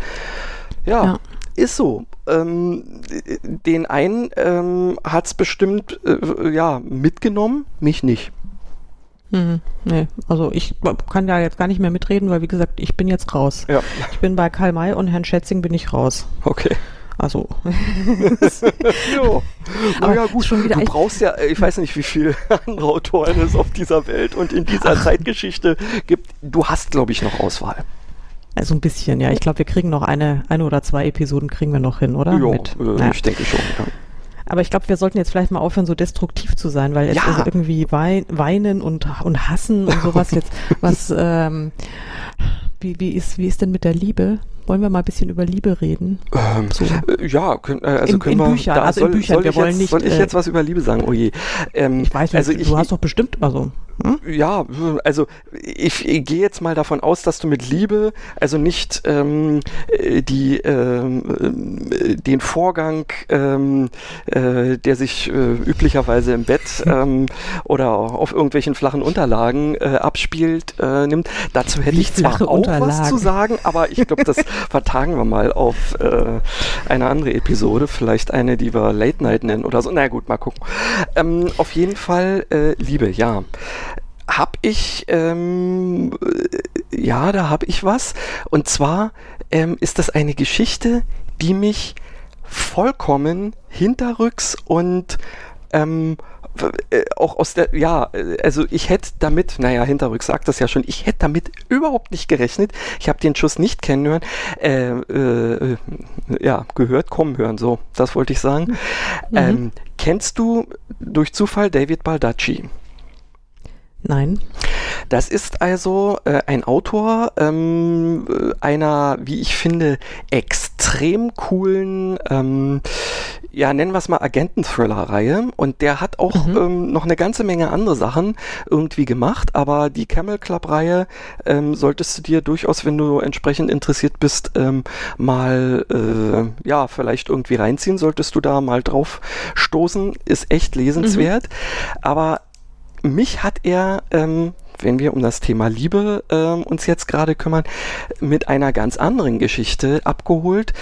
Speaker 2: Ja,
Speaker 1: Ja.
Speaker 2: ist so. Ähm, den einen ähm, hat es bestimmt äh, ja, mitgenommen, mich nicht.
Speaker 1: Mhm. Nee, also ich kann da jetzt gar nicht mehr mitreden, weil wie gesagt, ich bin jetzt raus.
Speaker 2: Ja,
Speaker 1: Ich bin bei Karl May und Herrn Schätzing bin ich raus.
Speaker 2: okay.
Speaker 1: Also, <laughs>
Speaker 2: jo. <laughs>
Speaker 1: Aber ist
Speaker 2: gut,
Speaker 1: schon wieder
Speaker 2: du brauchst ja, ich weiß nicht, wie viele <laughs> andere Autoren es auf dieser Welt und in dieser Zeitgeschichte gibt. Du hast, glaube ich, noch Auswahl.
Speaker 1: also ein bisschen, ja. Ich glaube, wir kriegen noch eine, eine oder zwei Episoden kriegen wir noch hin, oder?
Speaker 2: Jo,
Speaker 1: Mit.
Speaker 2: äh,
Speaker 1: Naja.
Speaker 2: ich denke schon. Ja.
Speaker 1: Aber ich glaube, wir sollten jetzt vielleicht mal aufhören, so destruktiv zu sein, weil jetzt
Speaker 2: Ja.
Speaker 1: also irgendwie wein, weinen und, und hassen und sowas jetzt, was, ähm, wie, wie, ist, wie ist denn mit der Liebe? Wollen wir mal ein bisschen über Liebe reden?
Speaker 2: Ähm,
Speaker 1: So.
Speaker 2: ja, können, äh, also
Speaker 1: In-
Speaker 2: können
Speaker 1: in
Speaker 2: wir.
Speaker 1: Büchern,
Speaker 2: da
Speaker 1: also in
Speaker 2: soll,
Speaker 1: Büchern,
Speaker 2: Soll
Speaker 1: wir
Speaker 2: ich,
Speaker 1: wollen
Speaker 2: jetzt,
Speaker 1: nicht,
Speaker 2: soll ich
Speaker 1: äh,
Speaker 2: jetzt was über Liebe sagen? Oh je. Ähm,
Speaker 1: Ich weiß nicht,
Speaker 2: also
Speaker 1: du
Speaker 2: ich,
Speaker 1: hast doch bestimmt, also, hm?
Speaker 2: Ja, also ich, ich gehe jetzt mal davon aus, dass du mit Liebe, also nicht ähm, äh, die, ähm, äh, den Vorgang, ähm, äh, der sich äh, üblicherweise im Bett <laughs> ähm, oder auf irgendwelchen flachen Unterlagen äh, abspielt, äh, nimmt. Dazu hätte
Speaker 1: Wie
Speaker 2: ich zwar
Speaker 1: flache
Speaker 2: auch was
Speaker 1: Unterlagen?
Speaker 2: zu sagen, aber ich glaube, das <laughs> vertagen wir mal auf äh, eine andere Episode, vielleicht eine, die wir Late Night nennen oder so. Na gut, mal gucken. Ähm, auf jeden Fall äh, Liebe, ja hab ich, ähm, äh, ja, da hab ich was. Und zwar ähm, ist das eine Geschichte, die mich vollkommen hinterrücks und ähm, äh, auch aus der, ja, äh, also ich hätte damit, naja, hinterrücks sagt das ja schon, ich hätte damit überhaupt nicht gerechnet. Ich habe den Schuss nicht kennenhören, äh, äh, ja, gehört, kommen hören, so, das wollte ich sagen. Ähm, kennst du durch Zufall David Baldacci?
Speaker 1: Nein.
Speaker 2: Das ist also äh, ein Autor ähm, äh, einer, wie ich finde, extrem coolen, ähm, ja, nennen wir es mal Agenten-Thriller-Reihe. Und der hat auch
Speaker 1: Mhm.
Speaker 2: ähm, noch eine ganze Menge andere Sachen irgendwie gemacht. Aber die Camel Club-Reihe ähm, solltest du dir durchaus, wenn du entsprechend interessiert bist, ähm, mal, äh, ja, vielleicht irgendwie reinziehen. Solltest du da mal drauf stoßen. Ist echt lesenswert. Aber mich hat er, ähm, wenn wir um das Thema Liebe ähm, uns jetzt gerade kümmern, mit einer ganz anderen Geschichte abgeholt.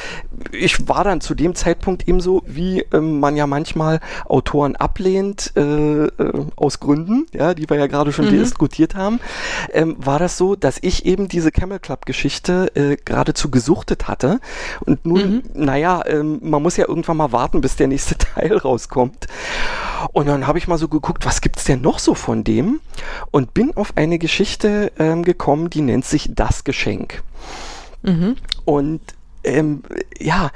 Speaker 2: Ich war dann zu dem Zeitpunkt ebenso, wie ähm, man ja manchmal Autoren ablehnt, äh, äh, aus Gründen, ja, die wir ja gerade schon
Speaker 1: Mhm.
Speaker 2: diskutiert haben, ähm, war das so, dass ich eben diese Camel Club Geschichte äh, geradezu gesuchtet hatte. Und nun,
Speaker 1: Mhm.
Speaker 2: naja, ähm, man muss ja irgendwann mal warten, bis der nächste <laughs> Teil rauskommt. Und dann habe ich mal so geguckt, was gibt's denn noch so von dem? Und bin auf eine Geschichte ähm, gekommen, die nennt sich Das Geschenk.
Speaker 1: Mhm.
Speaker 2: Und ähm, ja,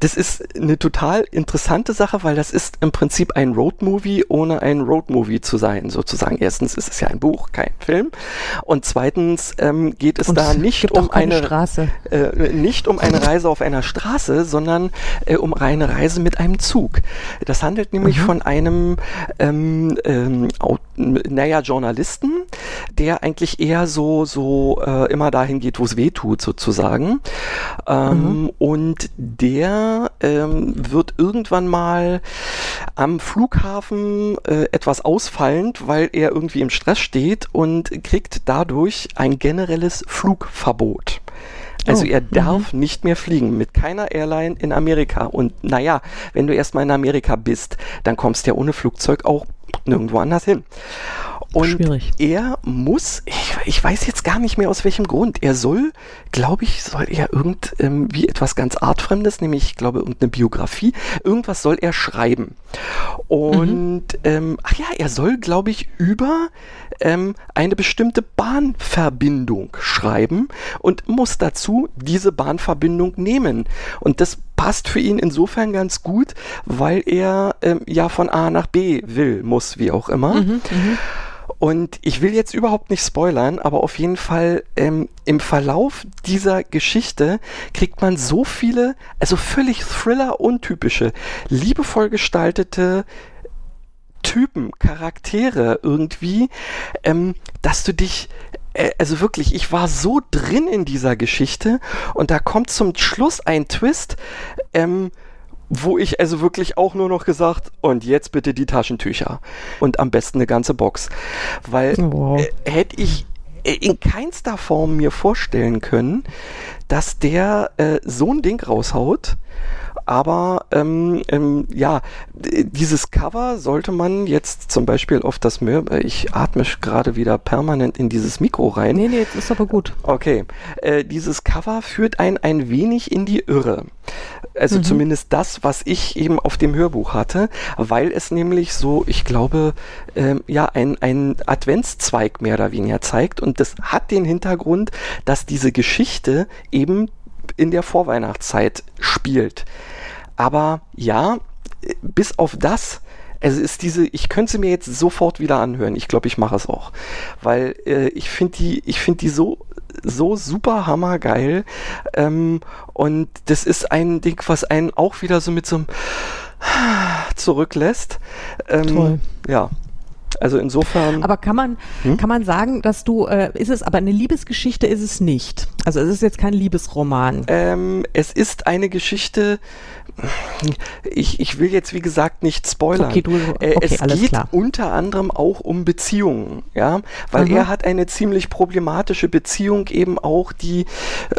Speaker 2: das ist eine total interessante Sache, weil das ist im Prinzip ein Roadmovie, ohne ein Roadmovie zu sein, sozusagen. Erstens ist es ja ein Buch, kein Film. Und zweitens ähm, geht es
Speaker 1: Und
Speaker 2: da nicht um eine
Speaker 1: Straße.
Speaker 2: äh, nicht um eine Reise auf einer Straße, sondern äh, um eine Reise mit einem Zug. Das handelt nämlich
Speaker 1: Mhm.
Speaker 2: von einem, ähm, ähm, naja, Journalisten, der eigentlich eher so, so äh, immer dahin geht, wo es weh tut, sozusagen. Ähm, Und der ähm, wird irgendwann mal am Flughafen äh, etwas ausfallend, weil er irgendwie im Stress steht und kriegt dadurch ein generelles Flugverbot. Also
Speaker 1: Oh,
Speaker 2: er darf nicht mehr fliegen mit keiner Airline in Amerika. Und naja, wenn du erstmal in Amerika bist, dann kommst du ja ohne Flugzeug auch nirgendwo anders hin. Und
Speaker 1: Schwierig.
Speaker 2: er muss, ich, ich weiß jetzt gar nicht mehr aus welchem Grund, er soll, glaube ich, soll er irgend ähm, wie etwas ganz Artfremdes, nämlich, ich glaube, irgendeine Biografie, irgendwas soll er schreiben. Und, ähm, ach ja, er soll, glaube ich, über ähm, eine bestimmte Bahnverbindung schreiben und muss dazu diese Bahnverbindung nehmen. Und das passt für ihn insofern ganz gut, weil er ähm, ja von A nach B will, muss, wie auch immer. Und ich will jetzt überhaupt nicht spoilern, aber auf jeden Fall ähm, im Verlauf dieser Geschichte kriegt man so viele, also völlig Thriller-untypische, liebevoll gestaltete Typen, Charaktere irgendwie, ähm, dass du dich, äh, also wirklich, ich war so drin in dieser Geschichte und da kommt zum Schluss ein Twist, ähm, wo ich also wirklich auch nur noch gesagt, und jetzt bitte die Taschentücher. Und am besten eine ganze Box. Weil
Speaker 1: Wow.
Speaker 2: äh, hätte ich äh, in keinster Form mir vorstellen können, dass der äh, so ein Ding raushaut. Aber ähm, ähm, ja, dieses Cover sollte man jetzt zum Beispiel auf das Mör äh, ich atme gerade wieder permanent in dieses Mikro rein.
Speaker 1: Nee, nee, jetzt ist aber gut.
Speaker 2: Okay, äh, dieses Cover führt einen ein wenig in die Irre. Also zumindest das, was ich eben auf dem Hörbuch hatte, weil es nämlich so, ich glaube, ähm, ja, ein, ein Adventszweig mehr oder weniger zeigt. Und das hat den Hintergrund, dass diese Geschichte eben in der Vorweihnachtszeit spielt. Aber ja, bis auf das, also ist diese, ich könnte sie mir jetzt sofort wieder anhören. Ich glaube, ich mache es auch. Weil äh, ich finde die, ich finde die so, so super hammergeil. Ähm, und das ist ein Ding, was einen auch wieder so mit so einem <sighs> zurücklässt. Ähm,
Speaker 1: Toll.
Speaker 2: Ja. Also insofern.
Speaker 1: Aber kann man,
Speaker 2: Hm?
Speaker 1: kann man sagen, dass du, äh, ist es aber eine Liebesgeschichte ist es nicht. Also es ist jetzt kein Liebesroman.
Speaker 2: Ähm, es ist eine Geschichte. Ich, ich will jetzt wie gesagt nicht spoilern.
Speaker 1: Okay, du-
Speaker 2: Äh,
Speaker 1: okay,
Speaker 2: es geht
Speaker 1: klar.
Speaker 2: unter anderem auch um Beziehungen, ja, weil
Speaker 1: Mhm.
Speaker 2: er hat eine ziemlich problematische Beziehung eben auch, die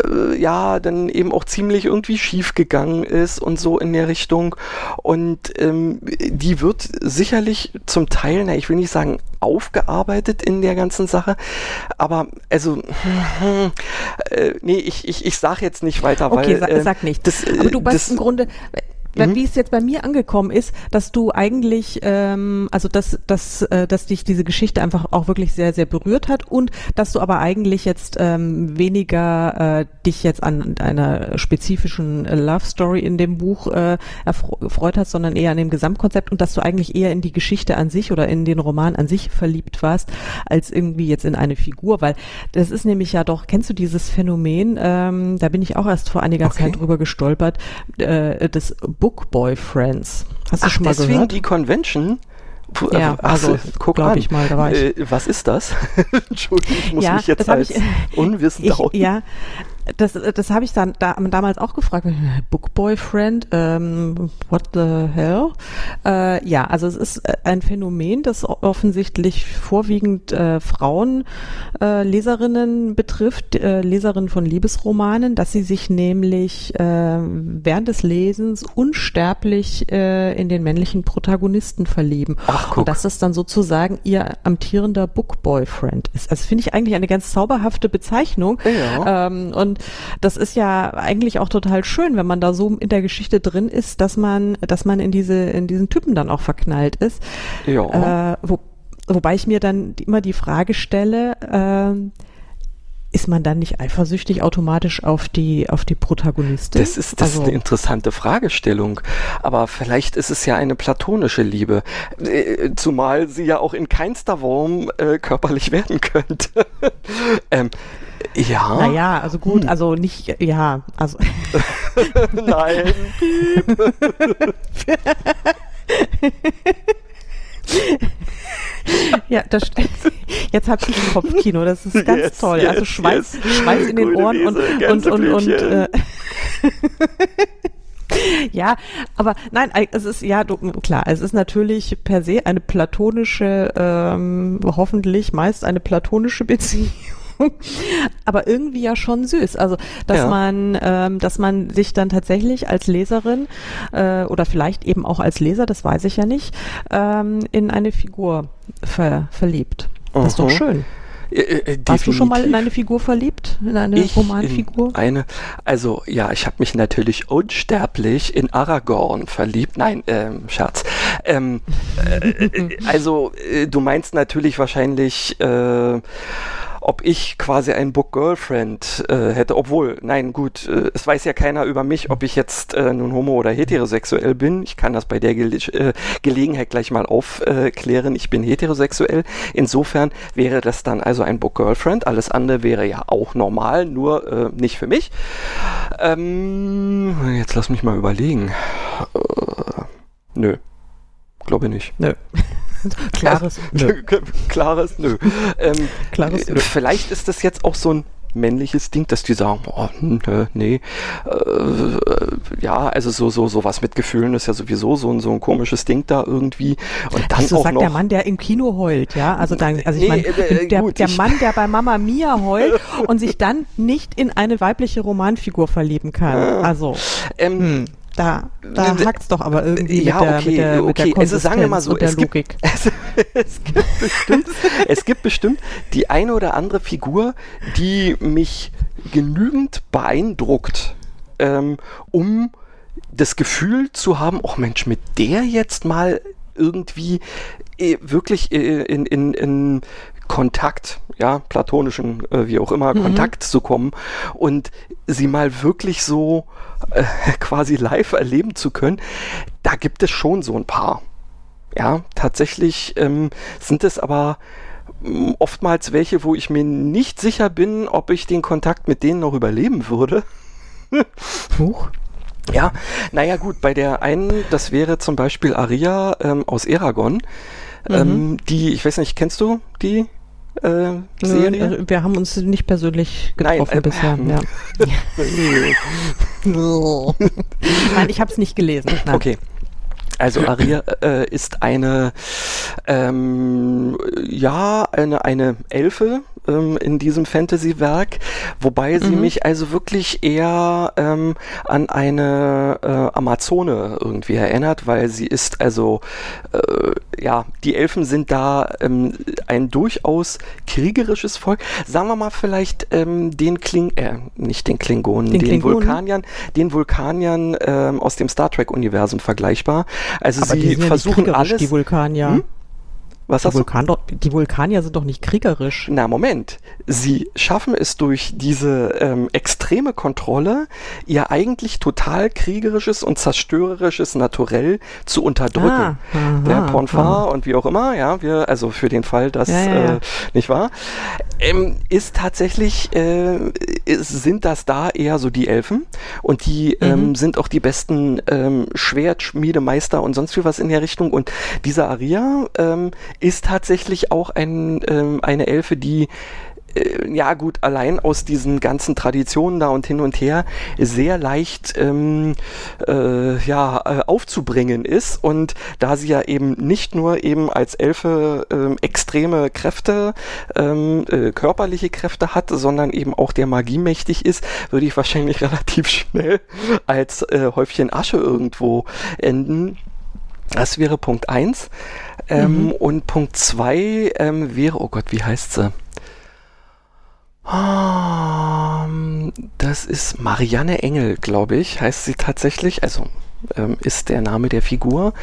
Speaker 2: äh, ja dann eben auch ziemlich irgendwie schief gegangen ist und so in der Richtung und ähm, die wird sicherlich zum Teil, na ich will nicht sagen aufgearbeitet in der ganzen Sache, aber also <laughs> äh, nee, ich, ich, ich sag jetzt nicht weiter,
Speaker 1: Okay,
Speaker 2: weil
Speaker 1: sa
Speaker 2: äh,
Speaker 1: sag nicht.
Speaker 2: das, äh,
Speaker 1: aber du
Speaker 2: das,
Speaker 1: im Grunde, äh, wie es jetzt bei mir angekommen ist, dass du eigentlich, ähm, also dass, dass, äh, dass dich diese Geschichte einfach auch wirklich sehr, sehr berührt hat und dass du aber eigentlich jetzt ähm, weniger äh, dich jetzt an einer spezifischen äh, Love Story in dem Buch äh, erfreut hast, sondern eher an dem Gesamtkonzept und dass du eigentlich eher in die Geschichte an sich oder in den Roman an sich verliebt warst, als irgendwie jetzt in eine Figur, weil das ist nämlich ja doch, kennst du dieses Phänomen, ähm, da bin ich auch erst vor einiger
Speaker 2: Okay.
Speaker 1: Zeit drüber gestolpert, äh, des Book Boyfriends. Hast du
Speaker 2: ach,
Speaker 1: schon mal
Speaker 2: deswegen
Speaker 1: gehört?
Speaker 2: die Convention. Puh,
Speaker 1: Ja,
Speaker 2: äh, ach so,
Speaker 1: also,
Speaker 2: guck an.
Speaker 1: ich mal, da war ich.
Speaker 2: Äh, was ist das? <laughs> Entschuldigung, ich muss
Speaker 1: Ja,
Speaker 2: mich jetzt als
Speaker 1: ich-
Speaker 2: unwissend
Speaker 1: Ich, ja, das, das habe ich dann da, damals auch gefragt. Book Boyfriend, ähm, what the hell? Äh, ja, also es ist äh, ein Phänomen, das offensichtlich vorwiegend äh, Frauen äh, Leserinnen betrifft, äh, Leserinnen von Liebesromanen, dass sie sich nämlich äh, während des Lesens unsterblich äh, in den männlichen Protagonisten verlieben.
Speaker 2: Ach, guck.
Speaker 1: Und dass das dann sozusagen ihr amtierender Book Boyfriend ist. Das finde ich eigentlich eine ganz zauberhafte Bezeichnung.
Speaker 2: Ja.
Speaker 1: Ähm, und das ist ja eigentlich auch total schön, wenn man da so in der Geschichte drin ist, dass man, dass man in diese, in diesen Typen dann auch verknallt ist.
Speaker 2: Ja.
Speaker 1: Äh, wo, wobei ich mir dann immer die Frage stelle, ähm, ist man dann nicht eifersüchtig automatisch auf die, auf die Protagonistin?
Speaker 2: Das ist, das also, ist eine interessante Fragestellung. Aber vielleicht ist es ja eine platonische Liebe. Äh, zumal sie ja auch in keinster Form äh, körperlich <laughs> werden könnte. <laughs> ähm, ja.
Speaker 1: Naja, also gut, hm. also nicht, ja, also. <laughs>
Speaker 2: Nein.
Speaker 1: ja, das Jetzt habe ich ein Kopfkino, das ist ganz yes, toll. Also yes, also Schweiß, yes. Schweiß in den Ohren Wiese, und, und, und, und, äh, <laughs> ja, aber nein, es ist ja klar, es ist natürlich per se eine platonische, ähm, hoffentlich meist eine platonische Beziehung. <laughs> aber irgendwie ja schon süß. Also, dass ja. man, ähm, dass man sich dann tatsächlich als Leserin äh, oder vielleicht eben auch als Leser, das weiß ich ja nicht, ähm, in eine Figur ver verliebt. Das uh ist doch schön. Äh, äh, Warst du schon mal in eine Figur verliebt? In eine ich Romanfigur?
Speaker 2: In eine, also ja, ich habe mich natürlich unsterblich in Aragorn verliebt. Nein, ähm, Scherz. Ähm, äh, äh also äh, du meinst natürlich wahrscheinlich äh, ob ich quasi ein Book Girlfriend äh, hätte, obwohl, nein, gut, äh, es weiß ja keiner über mich, ob ich jetzt äh, nun homo oder heterosexuell bin. Ich kann das bei der Ge äh, Gelegenheit gleich mal aufklären. ich bin heterosexuell. Insofern wäre das dann also ein Book Girlfriend. Alles andere wäre ja auch normal, nur äh, nicht für mich. Ähm, jetzt lass mich mal überlegen. Äh, nö. Glaube nicht.
Speaker 1: Nö. Klares
Speaker 2: Nö. Klares Nö. Ähm, Klares Nö. Vielleicht ist das jetzt auch so ein männliches Ding, dass die sagen, oh, nö, nee, äh, ja, also so so so was mit Gefühlen ist ja sowieso so ein so ein komisches Ding da irgendwie. Und dann
Speaker 1: also
Speaker 2: auch
Speaker 1: sagt
Speaker 2: noch,
Speaker 1: der Mann, der im Kino heult, ja, also dann, also ich nee, meine, äh, der, gut, der Mann, der bei Mama Mia heult <laughs> und sich dann nicht in eine weibliche Romanfigur verlieben kann, also ähm, hm da, da es doch aber irgendwie
Speaker 2: ja, mit der, okay, mit der, okay. Mit der also sagen wir mal so, es. Gibt, <laughs> es, es, gibt bestimmt, es gibt bestimmt die eine oder andere Figur, die mich genügend beeindruckt, ähm, um das Gefühl zu haben, oh Mensch, mit der jetzt mal irgendwie äh, wirklich äh, in, in, in Kontakt, ja, platonischen, äh, wie auch immer, mhm. Kontakt zu kommen und sie mal wirklich so äh, <laughs> quasi live erleben zu können, da gibt es schon so ein paar. Ja, tatsächlich ähm, sind es aber mm, oftmals welche, wo ich mir nicht sicher bin, ob ich den Kontakt mit denen noch überleben würde. <laughs> Huch. Ja, naja gut, bei der einen, das wäre zum Beispiel Aria ähm, aus Eragon. Mhm. Ähm, die, ich weiß nicht, kennst du die?
Speaker 1: Äh, Serie? Nö, wir haben uns nicht persönlich getroffen Nein, äh, bisher. Ja. <laughs> Nein, ich habe es nicht gelesen.
Speaker 2: Nein. Okay. Also <clears throat> Aria äh, ist eine, ähm, ja, eine, eine Elfe, ähm, in diesem Fantasy-Werk, wobei sie mhm. mich also wirklich eher ähm, an eine äh, Amazone irgendwie erinnert, weil sie ist also, äh, ja, die Elfen sind da ähm, ein durchaus kriegerisches Volk. Sagen wir mal vielleicht ähm, den Kling, äh, nicht den Klingonen, den, den Klingonen? Vulkaniern, den Vulkaniern ähm, aus dem Star Trek-Universum vergleichbar. Also Aber sie versuchen alles.
Speaker 1: Die Vulkanier. Hm? Was die, Vulkan doch, die Vulkanier sind doch nicht kriegerisch.
Speaker 2: Na, Moment. Sie schaffen es durch diese ähm, extreme Kontrolle, ihr eigentlich total kriegerisches und zerstörerisches Naturell zu unterdrücken. Ah, aha, Der Ponfar und wie auch immer, ja, wir, also für den Fall, dass, ja, ja, ja. Äh, nicht wahr? Ähm, ist tatsächlich, äh, sind das da eher so die Elfen und die mhm. ähm, sind auch die besten ähm, Schwertschmiedemeister und sonst wie was in der Richtung und dieser Aria ähm, ist tatsächlich auch ein, ähm, eine Elfe, die äh, ja gut, allein aus diesen ganzen Traditionen da und hin und her sehr leicht ähm, äh, ja, äh, aufzubringen ist. Und da sie ja eben nicht nur eben als Elfe ähm, extreme Kräfte, ähm, äh, körperliche Kräfte hat, sondern eben auch der Magie mächtig ist, würde ich wahrscheinlich <laughs> relativ schnell als äh, Häufchen Asche irgendwo enden. Das wäre Punkt 1. Ähm, mhm. Und Punkt 2 ähm, wäre, oh Gott, wie heißt sie? Um, das ist Marianne Engel, glaube ich, heißt sie tatsächlich. Also ähm, ist der Name der Figur.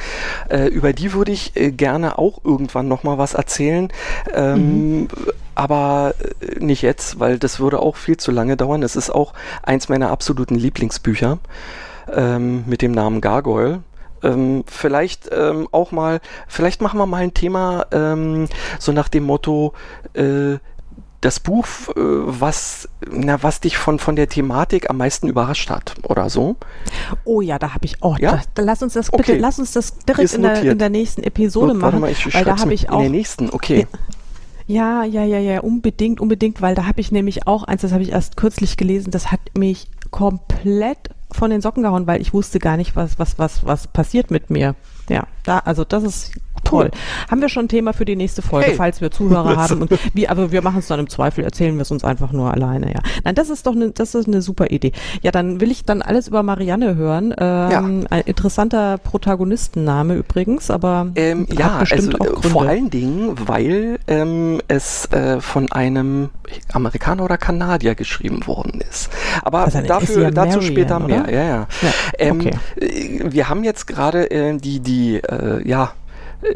Speaker 2: Äh, über die würde ich äh, gerne auch irgendwann nochmal was erzählen. Ähm, mhm. Aber äh, nicht jetzt, weil das würde auch viel zu lange dauern. Es ist auch eins meiner absoluten Lieblingsbücher ähm, mit dem Namen Gargoyle. Ähm, vielleicht ähm, auch mal, vielleicht machen wir mal ein Thema ähm, so nach dem Motto, äh, das Buch, äh, was, na, was dich von, von der Thematik am meisten überrascht hat oder so?
Speaker 1: Oh ja, da habe ich auch. Ja? Da, da, lass uns das bitte, okay. lass uns das direkt in der, in der, nächsten Episode Not, machen. Mal, ich weil da habe ich auch. In
Speaker 2: der nächsten, okay.
Speaker 1: Ja, ja, ja, ja, unbedingt, unbedingt, weil da habe ich nämlich auch eins, das habe ich erst kürzlich gelesen, das hat mich komplett von den Socken gehauen, weil ich wusste gar nicht, was, was, was, was passiert mit mir. Ja, da, also das ist Toll. Haben wir schon ein Thema für die nächste Folge, hey. falls wir Zuhörer <laughs> haben. Und wie, aber wir machen es dann im Zweifel, erzählen wir es uns einfach nur alleine, ja. Nein, das ist doch eine, das ist eine super Idee. Ja, dann will ich dann alles über Marianne hören. Ähm, ja. Ein interessanter Protagonistenname übrigens, aber
Speaker 2: ähm, ja, bestimmt also, auch vor allen Dingen, weil ähm, es äh, von einem Amerikaner oder Kanadier geschrieben worden ist. Aber also dafür, dazu Marian, später oder? mehr. Ja, ja. ja ähm, okay. äh, wir haben jetzt gerade äh, die, die, äh, ja, äh,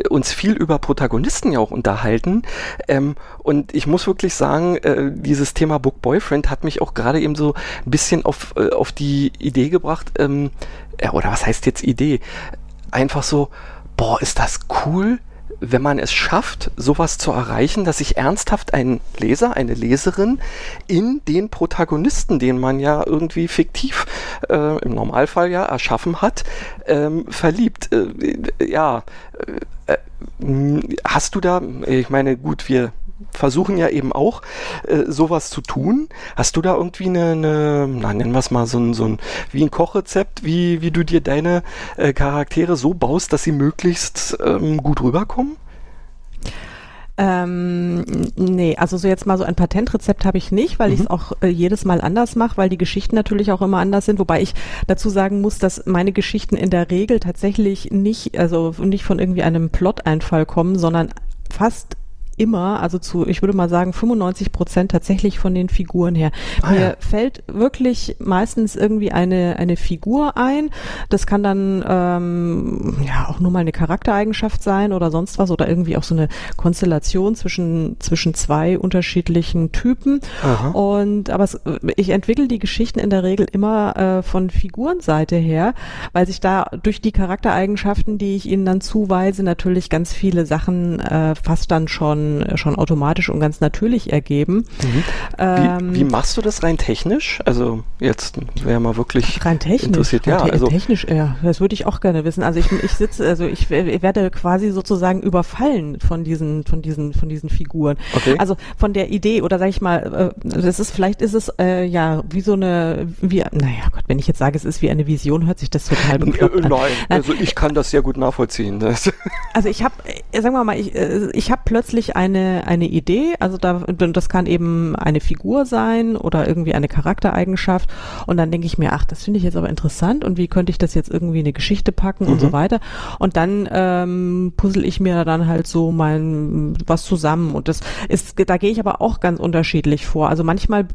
Speaker 2: uns viel über Protagonisten ja auch unterhalten. Ähm, und ich muss wirklich sagen, äh, dieses Thema Book Boyfriend hat mich auch gerade eben so ein bisschen auf, äh, auf die Idee gebracht, ähm, äh, oder was heißt jetzt Idee? Einfach so, boah, ist das cool, wenn man es schafft, sowas zu erreichen, dass sich ernsthaft ein Leser, eine Leserin in den Protagonisten, den man ja irgendwie fiktiv äh, im Normalfall ja erschaffen hat, ähm, verliebt. Äh, ja, äh, äh hast du da, ich meine, gut, wir versuchen ja eben auch äh, sowas zu tun. Hast du da irgendwie eine, eine na, nennen wir es mal so ein, so ein, wie ein Kochrezept, wie, wie du dir deine äh, Charaktere so baust, dass sie möglichst ähm, gut rüberkommen?
Speaker 1: Ähm, nee, also so jetzt mal so ein Patentrezept habe ich nicht, weil mhm. ich es auch äh, jedes Mal anders mache, weil die Geschichten natürlich auch immer anders sind, wobei ich dazu sagen muss, dass meine Geschichten in der Regel tatsächlich nicht, also nicht von irgendwie einem Plot-Einfall kommen, sondern fast immer, also zu, ich würde mal sagen, 95 Prozent tatsächlich von den Figuren her. Ah, Mir ja. fällt wirklich meistens irgendwie eine, eine Figur ein. Das kann dann ähm, ja auch nur mal eine Charaktereigenschaft sein oder sonst was oder irgendwie auch so eine Konstellation zwischen, zwischen zwei unterschiedlichen Typen. Aha. Und aber es, ich entwickle die Geschichten in der Regel immer äh, von Figurenseite her, weil sich da durch die Charaktereigenschaften, die ich ihnen dann zuweise, natürlich ganz viele Sachen äh, fast dann schon schon, automatisch und ganz natürlich ergeben.
Speaker 2: Mhm. Ähm, wie, wie, machst du das rein technisch? Also jetzt wäre mal wirklich
Speaker 1: rein technisch, interessiert.
Speaker 2: Rein ja,
Speaker 1: also technisch, ja, das würde ich auch gerne wissen. Also ich, ich sitze, also ich, ich, werde quasi sozusagen überfallen von diesen, von diesen, von diesen Figuren. Okay. Also von der Idee oder sag ich mal, äh, das ist vielleicht ist es äh, ja wie so eine, wie, naja Gott, wenn ich jetzt sage, es ist wie eine Vision, hört sich das total bekloppt
Speaker 2: an. Nein, also ich kann das sehr gut nachvollziehen. <laughs>
Speaker 1: also ich habe, äh, sagen wir mal, ich, äh, ich habe plötzlich eine, eine Idee, also da, das kann eben eine Figur sein oder irgendwie eine Charaktereigenschaft und dann denke ich mir, ach, das finde ich jetzt aber interessant und wie könnte ich das jetzt irgendwie in eine Geschichte packen mhm. und so mhm. weiter und dann ähm, puzzle ich mir dann halt so mein was zusammen und das ist, da gehe ich aber auch ganz unterschiedlich vor. Also manchmal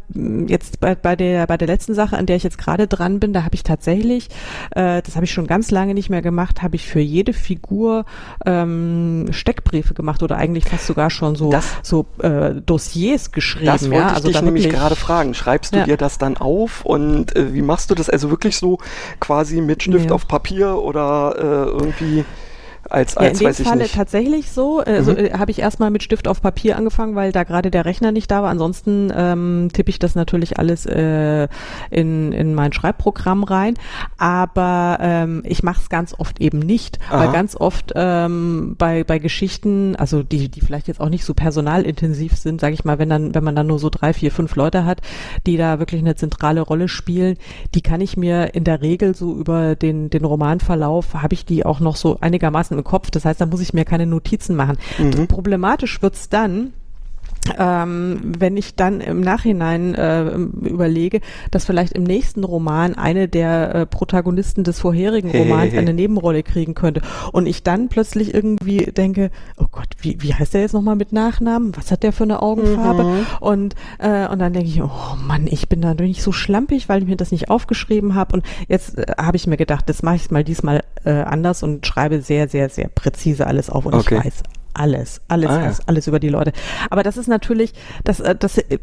Speaker 1: jetzt bei, bei der bei der letzten Sache, an der ich jetzt gerade dran bin, da habe ich tatsächlich, äh, das habe ich schon ganz lange nicht mehr gemacht, habe ich für jede Figur ähm, Steckbriefe gemacht oder eigentlich fast sogar schon so, das, so äh, Dossiers geschrieben. Das
Speaker 2: wollte ja? ich also dich nämlich gerade fragen. Schreibst du ja. dir das dann auf und äh, wie machst du das? Also wirklich so quasi mit Stift ja. auf Papier oder äh, irgendwie als, als
Speaker 1: ja, in dem Falle tatsächlich so. Also mhm. äh, habe ich erstmal mit Stift auf Papier angefangen, weil da gerade der Rechner nicht da war. Ansonsten ähm, tippe ich das natürlich alles äh, in, in mein Schreibprogramm rein. Aber ähm, ich mache es ganz oft eben nicht, Aha. weil ganz oft ähm, bei, bei Geschichten, also die, die vielleicht jetzt auch nicht so personalintensiv sind, sage ich mal, wenn dann, wenn man dann nur so drei, vier, fünf Leute hat, die da wirklich eine zentrale Rolle spielen, die kann ich mir in der Regel so über den, den Romanverlauf, habe ich die auch noch so einigermaßen im Kopf. Das heißt, da muss ich mir keine Notizen machen. Mhm. Problematisch wird's dann, ähm, wenn ich dann im Nachhinein äh, überlege, dass vielleicht im nächsten Roman eine der äh, Protagonisten des vorherigen Romans eine Nebenrolle kriegen könnte und ich dann plötzlich irgendwie denke, oh Gott, wie, wie heißt der jetzt nochmal mit Nachnamen? Was hat der für eine Augenfarbe? Mhm. Und, äh, und dann denke ich, oh Mann, ich bin da nicht so schlampig, weil ich mir das nicht aufgeschrieben habe und jetzt äh, habe ich mir gedacht, das mache ich mal diesmal äh, anders und schreibe sehr, sehr, sehr präzise alles auf und okay. ich weiß alles, alles, ah, ja. alles, über die Leute. Aber das ist natürlich, das, äh, das äh,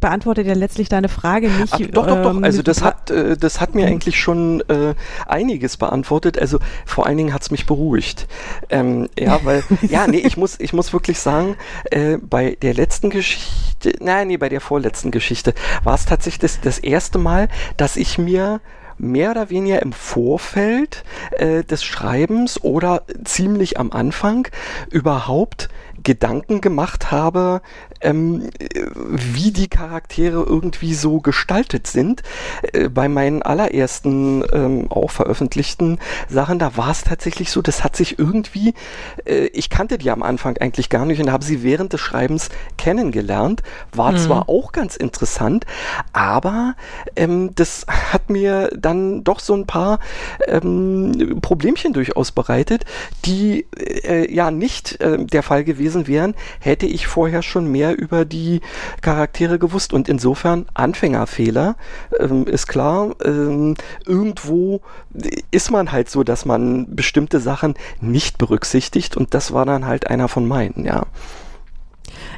Speaker 1: beantwortet ja letztlich deine Frage nicht. Ach,
Speaker 2: doch, doch, doch. Ähm, also das hat, äh, das hat mir eigentlich schon äh, einiges beantwortet. Also vor allen Dingen hat es mich beruhigt. Ähm, ja, weil, <laughs> ja, nee, ich muss, ich muss wirklich sagen, äh, bei der letzten Geschichte, nein, nee, bei der vorletzten Geschichte war es tatsächlich das, das erste Mal, dass ich mir mehr oder weniger im Vorfeld äh, des Schreibens oder ziemlich am Anfang überhaupt Gedanken gemacht habe, ähm, wie die Charaktere irgendwie so gestaltet sind. Äh, bei meinen allerersten ähm, auch veröffentlichten Sachen, da war es tatsächlich so, das hat sich irgendwie, äh, ich kannte die am Anfang eigentlich gar nicht und habe sie während des Schreibens kennengelernt. War mhm. zwar auch ganz interessant, aber ähm, das hat mir dann doch so ein paar ähm, Problemchen durchaus bereitet, die äh, ja nicht äh, der Fall gewesen wären, hätte ich vorher schon mehr mehr über die Charaktere gewusst und insofern Anfängerfehler ähm, ist klar. Ähm, irgendwo ist man halt so, dass man bestimmte Sachen nicht berücksichtigt und das war dann halt einer von meinen, ja.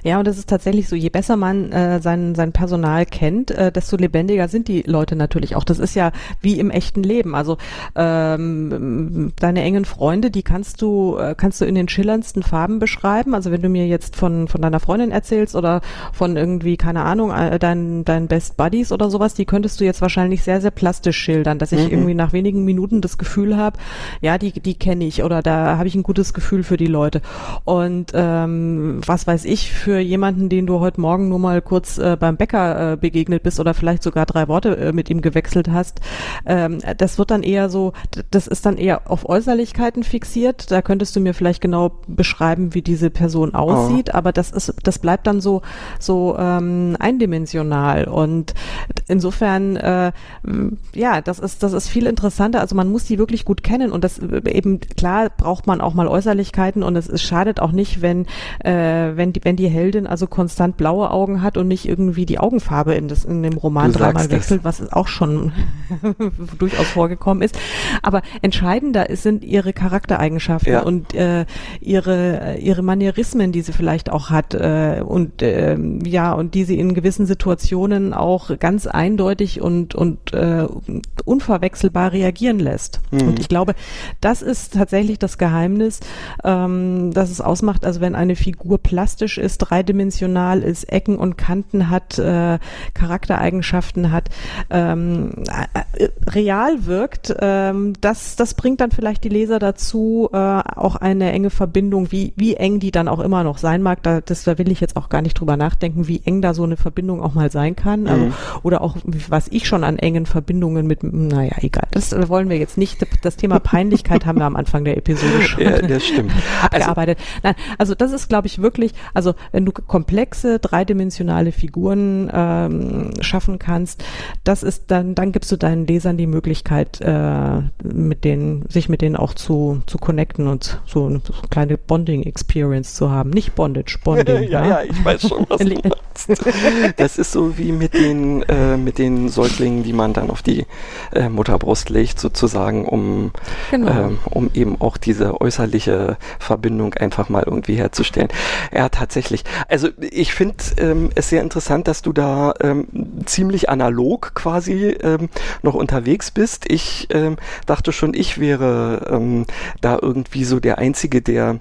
Speaker 1: Ja, und das ist tatsächlich so, je besser man äh, sein, sein Personal kennt, äh, desto lebendiger sind die Leute natürlich auch. Das ist ja wie im echten Leben. Also ähm, deine engen Freunde, die kannst du, äh, kannst du in den schillerndsten Farben beschreiben. Also wenn du mir jetzt von, von deiner Freundin erzählst oder von irgendwie, keine Ahnung, äh, deinen dein Best Buddies oder sowas, die könntest du jetzt wahrscheinlich sehr, sehr plastisch schildern, dass ich mhm. irgendwie nach wenigen Minuten das Gefühl habe, ja, die, die kenne ich oder da habe ich ein gutes Gefühl für die Leute. Und ähm, was weiß ich, für jemanden, den du heute Morgen nur mal kurz äh, beim Bäcker äh, begegnet bist oder vielleicht sogar drei Worte äh, mit ihm gewechselt hast, ähm, das wird dann eher so, das ist dann eher auf Äußerlichkeiten fixiert. Da könntest du mir vielleicht genau beschreiben, wie diese Person aussieht, oh. aber das ist, das bleibt dann so, so ähm, eindimensional und insofern, äh, ja, das ist, das ist viel interessanter. Also man muss die wirklich gut kennen und das äh, eben klar braucht man auch mal Äußerlichkeiten und es, es schadet auch nicht, wenn, äh, wenn die, wenn die Heldin also konstant blaue Augen hat und nicht irgendwie die Augenfarbe in, das, in dem Roman dreimal wechselt, was auch schon <laughs> durchaus vorgekommen ist. Aber entscheidender ist, sind ihre Charaktereigenschaften ja. und äh, ihre, ihre Manierismen, die sie vielleicht auch hat äh, und äh, ja, und die sie in gewissen Situationen auch ganz eindeutig und, und äh, unverwechselbar reagieren lässt. Mhm. Und ich glaube, das ist tatsächlich das Geheimnis, ähm, dass es ausmacht, also wenn eine Figur plastisch ist, dreidimensional ist, Ecken und Kanten hat, äh, Charaktereigenschaften hat, ähm, äh, real wirkt, ähm, das, das bringt dann vielleicht die Leser dazu, äh, auch eine enge Verbindung, wie, wie eng die dann auch immer noch sein mag, da, das, da will ich jetzt auch gar nicht drüber nachdenken, wie eng da so eine Verbindung auch mal sein kann. Also, mhm. oder auch, was ich schon an engen Verbindungen mit, naja, egal, das wollen wir jetzt nicht. Das Thema Peinlichkeit haben wir am Anfang der Episode <laughs> schon ja, das stimmt. abgearbeitet. Also, Nein, also das ist, glaube ich, wirklich, also wenn du komplexe, dreidimensionale Figuren ähm, schaffen kannst, das ist dann, dann gibst du deinen Lesern die Möglichkeit, äh, mit denen, sich mit denen auch zu, zu connecten und so eine, so eine kleine Bonding-Experience zu haben. Nicht Bondage, Bonding. <laughs>
Speaker 2: ja, ja, ja, ich weiß schon, was du <laughs> meinst. Das ist so wie mit den, äh, mit den Säuglingen, die man dann auf die äh, Mutterbrust legt, sozusagen, um, genau. ähm, um eben auch diese äußerliche Verbindung einfach mal irgendwie herzustellen. Ja, tatsächlich. Also ich finde ähm, es sehr interessant, dass du da ähm, ziemlich analog quasi ähm, noch unterwegs bist. Ich ähm, dachte schon, ich wäre ähm, da irgendwie so der Einzige, der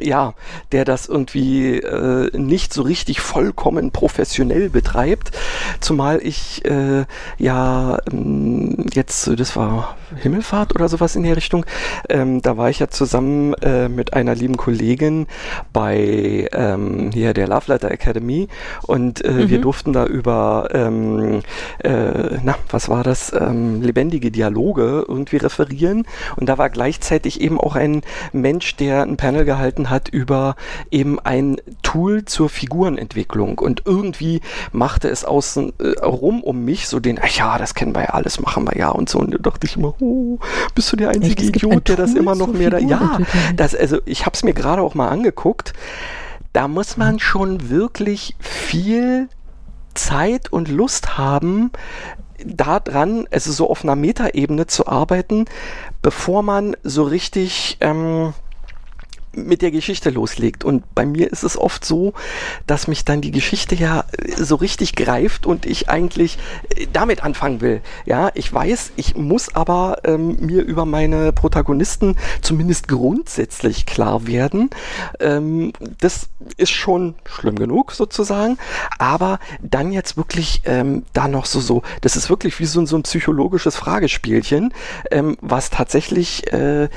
Speaker 2: ja, der das irgendwie äh, nicht so richtig vollkommen professionell betreibt. Zumal ich äh, ja ähm, jetzt, das war Himmelfahrt oder sowas in der Richtung, ähm, da war ich ja zusammen äh, mit einer lieben Kollegin bei ähm, hier der Love Letter Academy und äh, mhm. wir durften da über, ähm, äh, na, was war das, ähm, lebendige Dialoge irgendwie referieren und da war gleichzeitig eben auch ein Mensch, der ein Panel Panel gehalten hat über eben ein Tool zur Figurenentwicklung und irgendwie machte es außen äh, rum um mich so den, ach ja, das kennen wir ja alles, machen wir ja und so. Und da dachte ich immer, oh, bist du der einzige Echt, Idiot, ein der das immer noch mehr da. Ja, das, also ich habe es mir gerade auch mal angeguckt. Da muss man schon wirklich viel Zeit und Lust haben, daran, also so auf einer Metaebene zu arbeiten, bevor man so richtig ähm, mit der Geschichte loslegt. Und bei mir ist es oft so, dass mich dann die Geschichte ja äh, so richtig greift und ich eigentlich äh, damit anfangen will. Ja, ich weiß, ich muss aber ähm, mir über meine Protagonisten zumindest grundsätzlich klar werden. Ähm, das ist schon schlimm genug sozusagen, aber dann jetzt wirklich ähm, da noch so so, das ist wirklich wie so, so ein psychologisches Fragespielchen, ähm, was tatsächlich äh,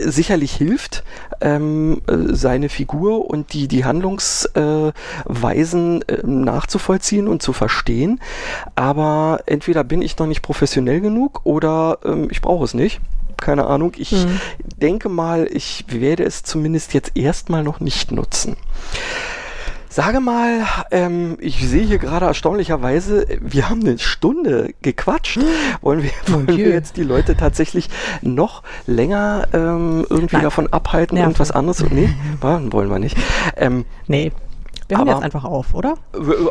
Speaker 2: sicherlich hilft, ähm, äh, seine Figur und die, die Handlungsweisen äh, nachzuvollziehen und zu verstehen. Aber entweder bin ich noch nicht professionell genug oder ähm, ich brauche es nicht. Keine Ahnung. Ich mhm. denke mal, ich werde es zumindest jetzt erstmal noch nicht nutzen. Sage mal, ähm, ich sehe hier gerade erstaunlicherweise, wir haben eine Stunde gequatscht. <gasps> Wollen wir, wollen wir jetzt die Leute tatsächlich noch länger ähm, irgendwie Nein. davon abhalten, Nerven. irgendwas anderes? Nee, <laughs> wollen wir nicht.
Speaker 1: Ähm, nee. Wir hören jetzt einfach auf, oder?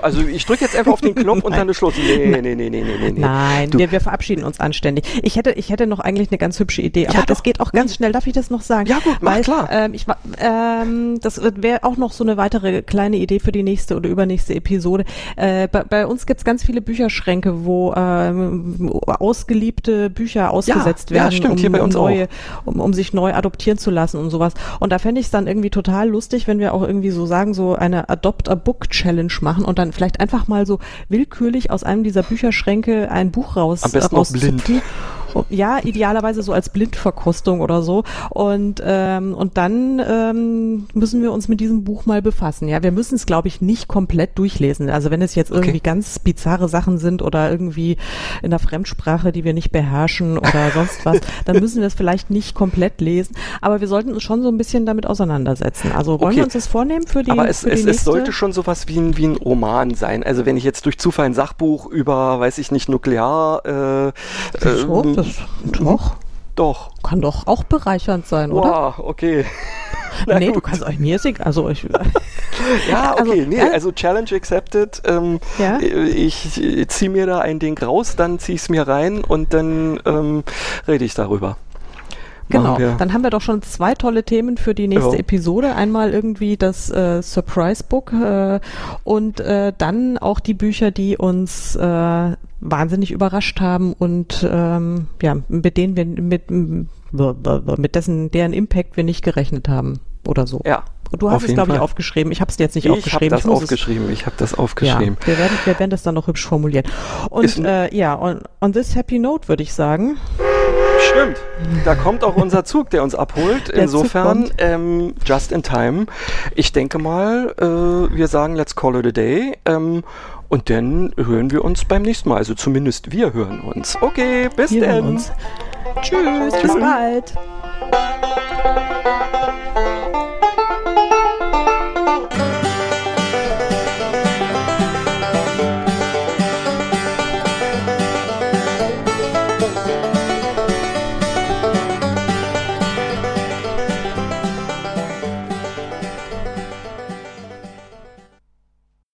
Speaker 2: Also ich drücke jetzt einfach auf den Knopf und <laughs> dann ist Schluss. Nee, nee, nee, nee, nee, nee. nee.
Speaker 1: Nein, wir, wir, verabschieden uns anständig. Ich hätte, ich hätte noch eigentlich eine ganz hübsche Idee, aber ja, das geht auch ganz schnell. Darf ich das noch sagen?
Speaker 2: Ja gut, mach Weil, klar.
Speaker 1: Ähm, ich, ähm, das wäre auch noch so eine weitere kleine Idee für die nächste oder übernächste Episode. Äh, bei, bei, uns gibt's ganz viele Bücherschränke, wo ähm, ausgeliebte Bücher ausgesetzt ja, werden,
Speaker 2: ja, stimmt, um, hier bei uns
Speaker 1: um, neue, um, um sich neu adoptieren zu lassen und sowas. Und da fände ich es dann irgendwie total lustig, wenn wir auch irgendwie so sagen, so eine Ad Adopt a Book Challenge machen und dann vielleicht einfach mal so willkürlich aus einem dieser Bücherschränke ein Buch raus
Speaker 2: Am besten auch blind
Speaker 1: ja, idealerweise so als Blindverkostung oder so. Und, ähm, und dann ähm, müssen wir uns mit diesem Buch mal befassen. Ja, wir müssen es, glaube ich, nicht komplett durchlesen. Also wenn es jetzt irgendwie okay. ganz bizarre Sachen sind oder irgendwie in der Fremdsprache, die wir nicht beherrschen oder <laughs> sonst was, dann müssen wir es vielleicht nicht komplett lesen. Aber wir sollten uns schon so ein bisschen damit auseinandersetzen. Also wollen okay. wir uns das vornehmen für die
Speaker 2: Aber es,
Speaker 1: für
Speaker 2: es, es sollte schon sowas wie ein, wie ein Roman sein. Also wenn ich jetzt durch Zufall ein Sachbuch über, weiß ich nicht, Nuklear äh,
Speaker 1: äh, das doch.
Speaker 2: Doch.
Speaker 1: Kann doch auch bereichernd sein, oder?
Speaker 2: Wow, okay. <laughs>
Speaker 1: Na nee, gut. du kannst euch mir ist also ich. <laughs>
Speaker 2: ja, okay, also, nee, also Challenge accepted. Ähm, ja? Ich, ich ziehe mir da ein Ding raus, dann ziehe ich es mir rein und dann ähm, rede ich darüber.
Speaker 1: Genau, dann haben wir doch schon zwei tolle Themen für die nächste ja. Episode. Einmal irgendwie das äh, Surprise Book äh, und äh, dann auch die Bücher, die uns äh, wahnsinnig überrascht haben und ähm, ja, mit denen wir mit, mit dessen deren Impact wir nicht gerechnet haben oder so.
Speaker 2: Ja.
Speaker 1: Du hast es, glaube ich, aufgeschrieben. Ich habe es jetzt nicht
Speaker 2: ich
Speaker 1: aufgeschrieben.
Speaker 2: Hab ich habe das aufgeschrieben. Ich habe das aufgeschrieben.
Speaker 1: Ja, wir, werden, wir werden das dann noch hübsch formulieren. Und äh, ja, on, on this happy note würde ich sagen.
Speaker 2: Stimmt. Da kommt auch unser Zug, der uns abholt. Insofern, ähm, just in time. Ich denke mal, äh, wir sagen, let's call it a day. Ähm, und dann hören wir uns beim nächsten Mal. Also zumindest wir hören uns. Okay, bis wir dann.
Speaker 1: Tschüss, bis bald.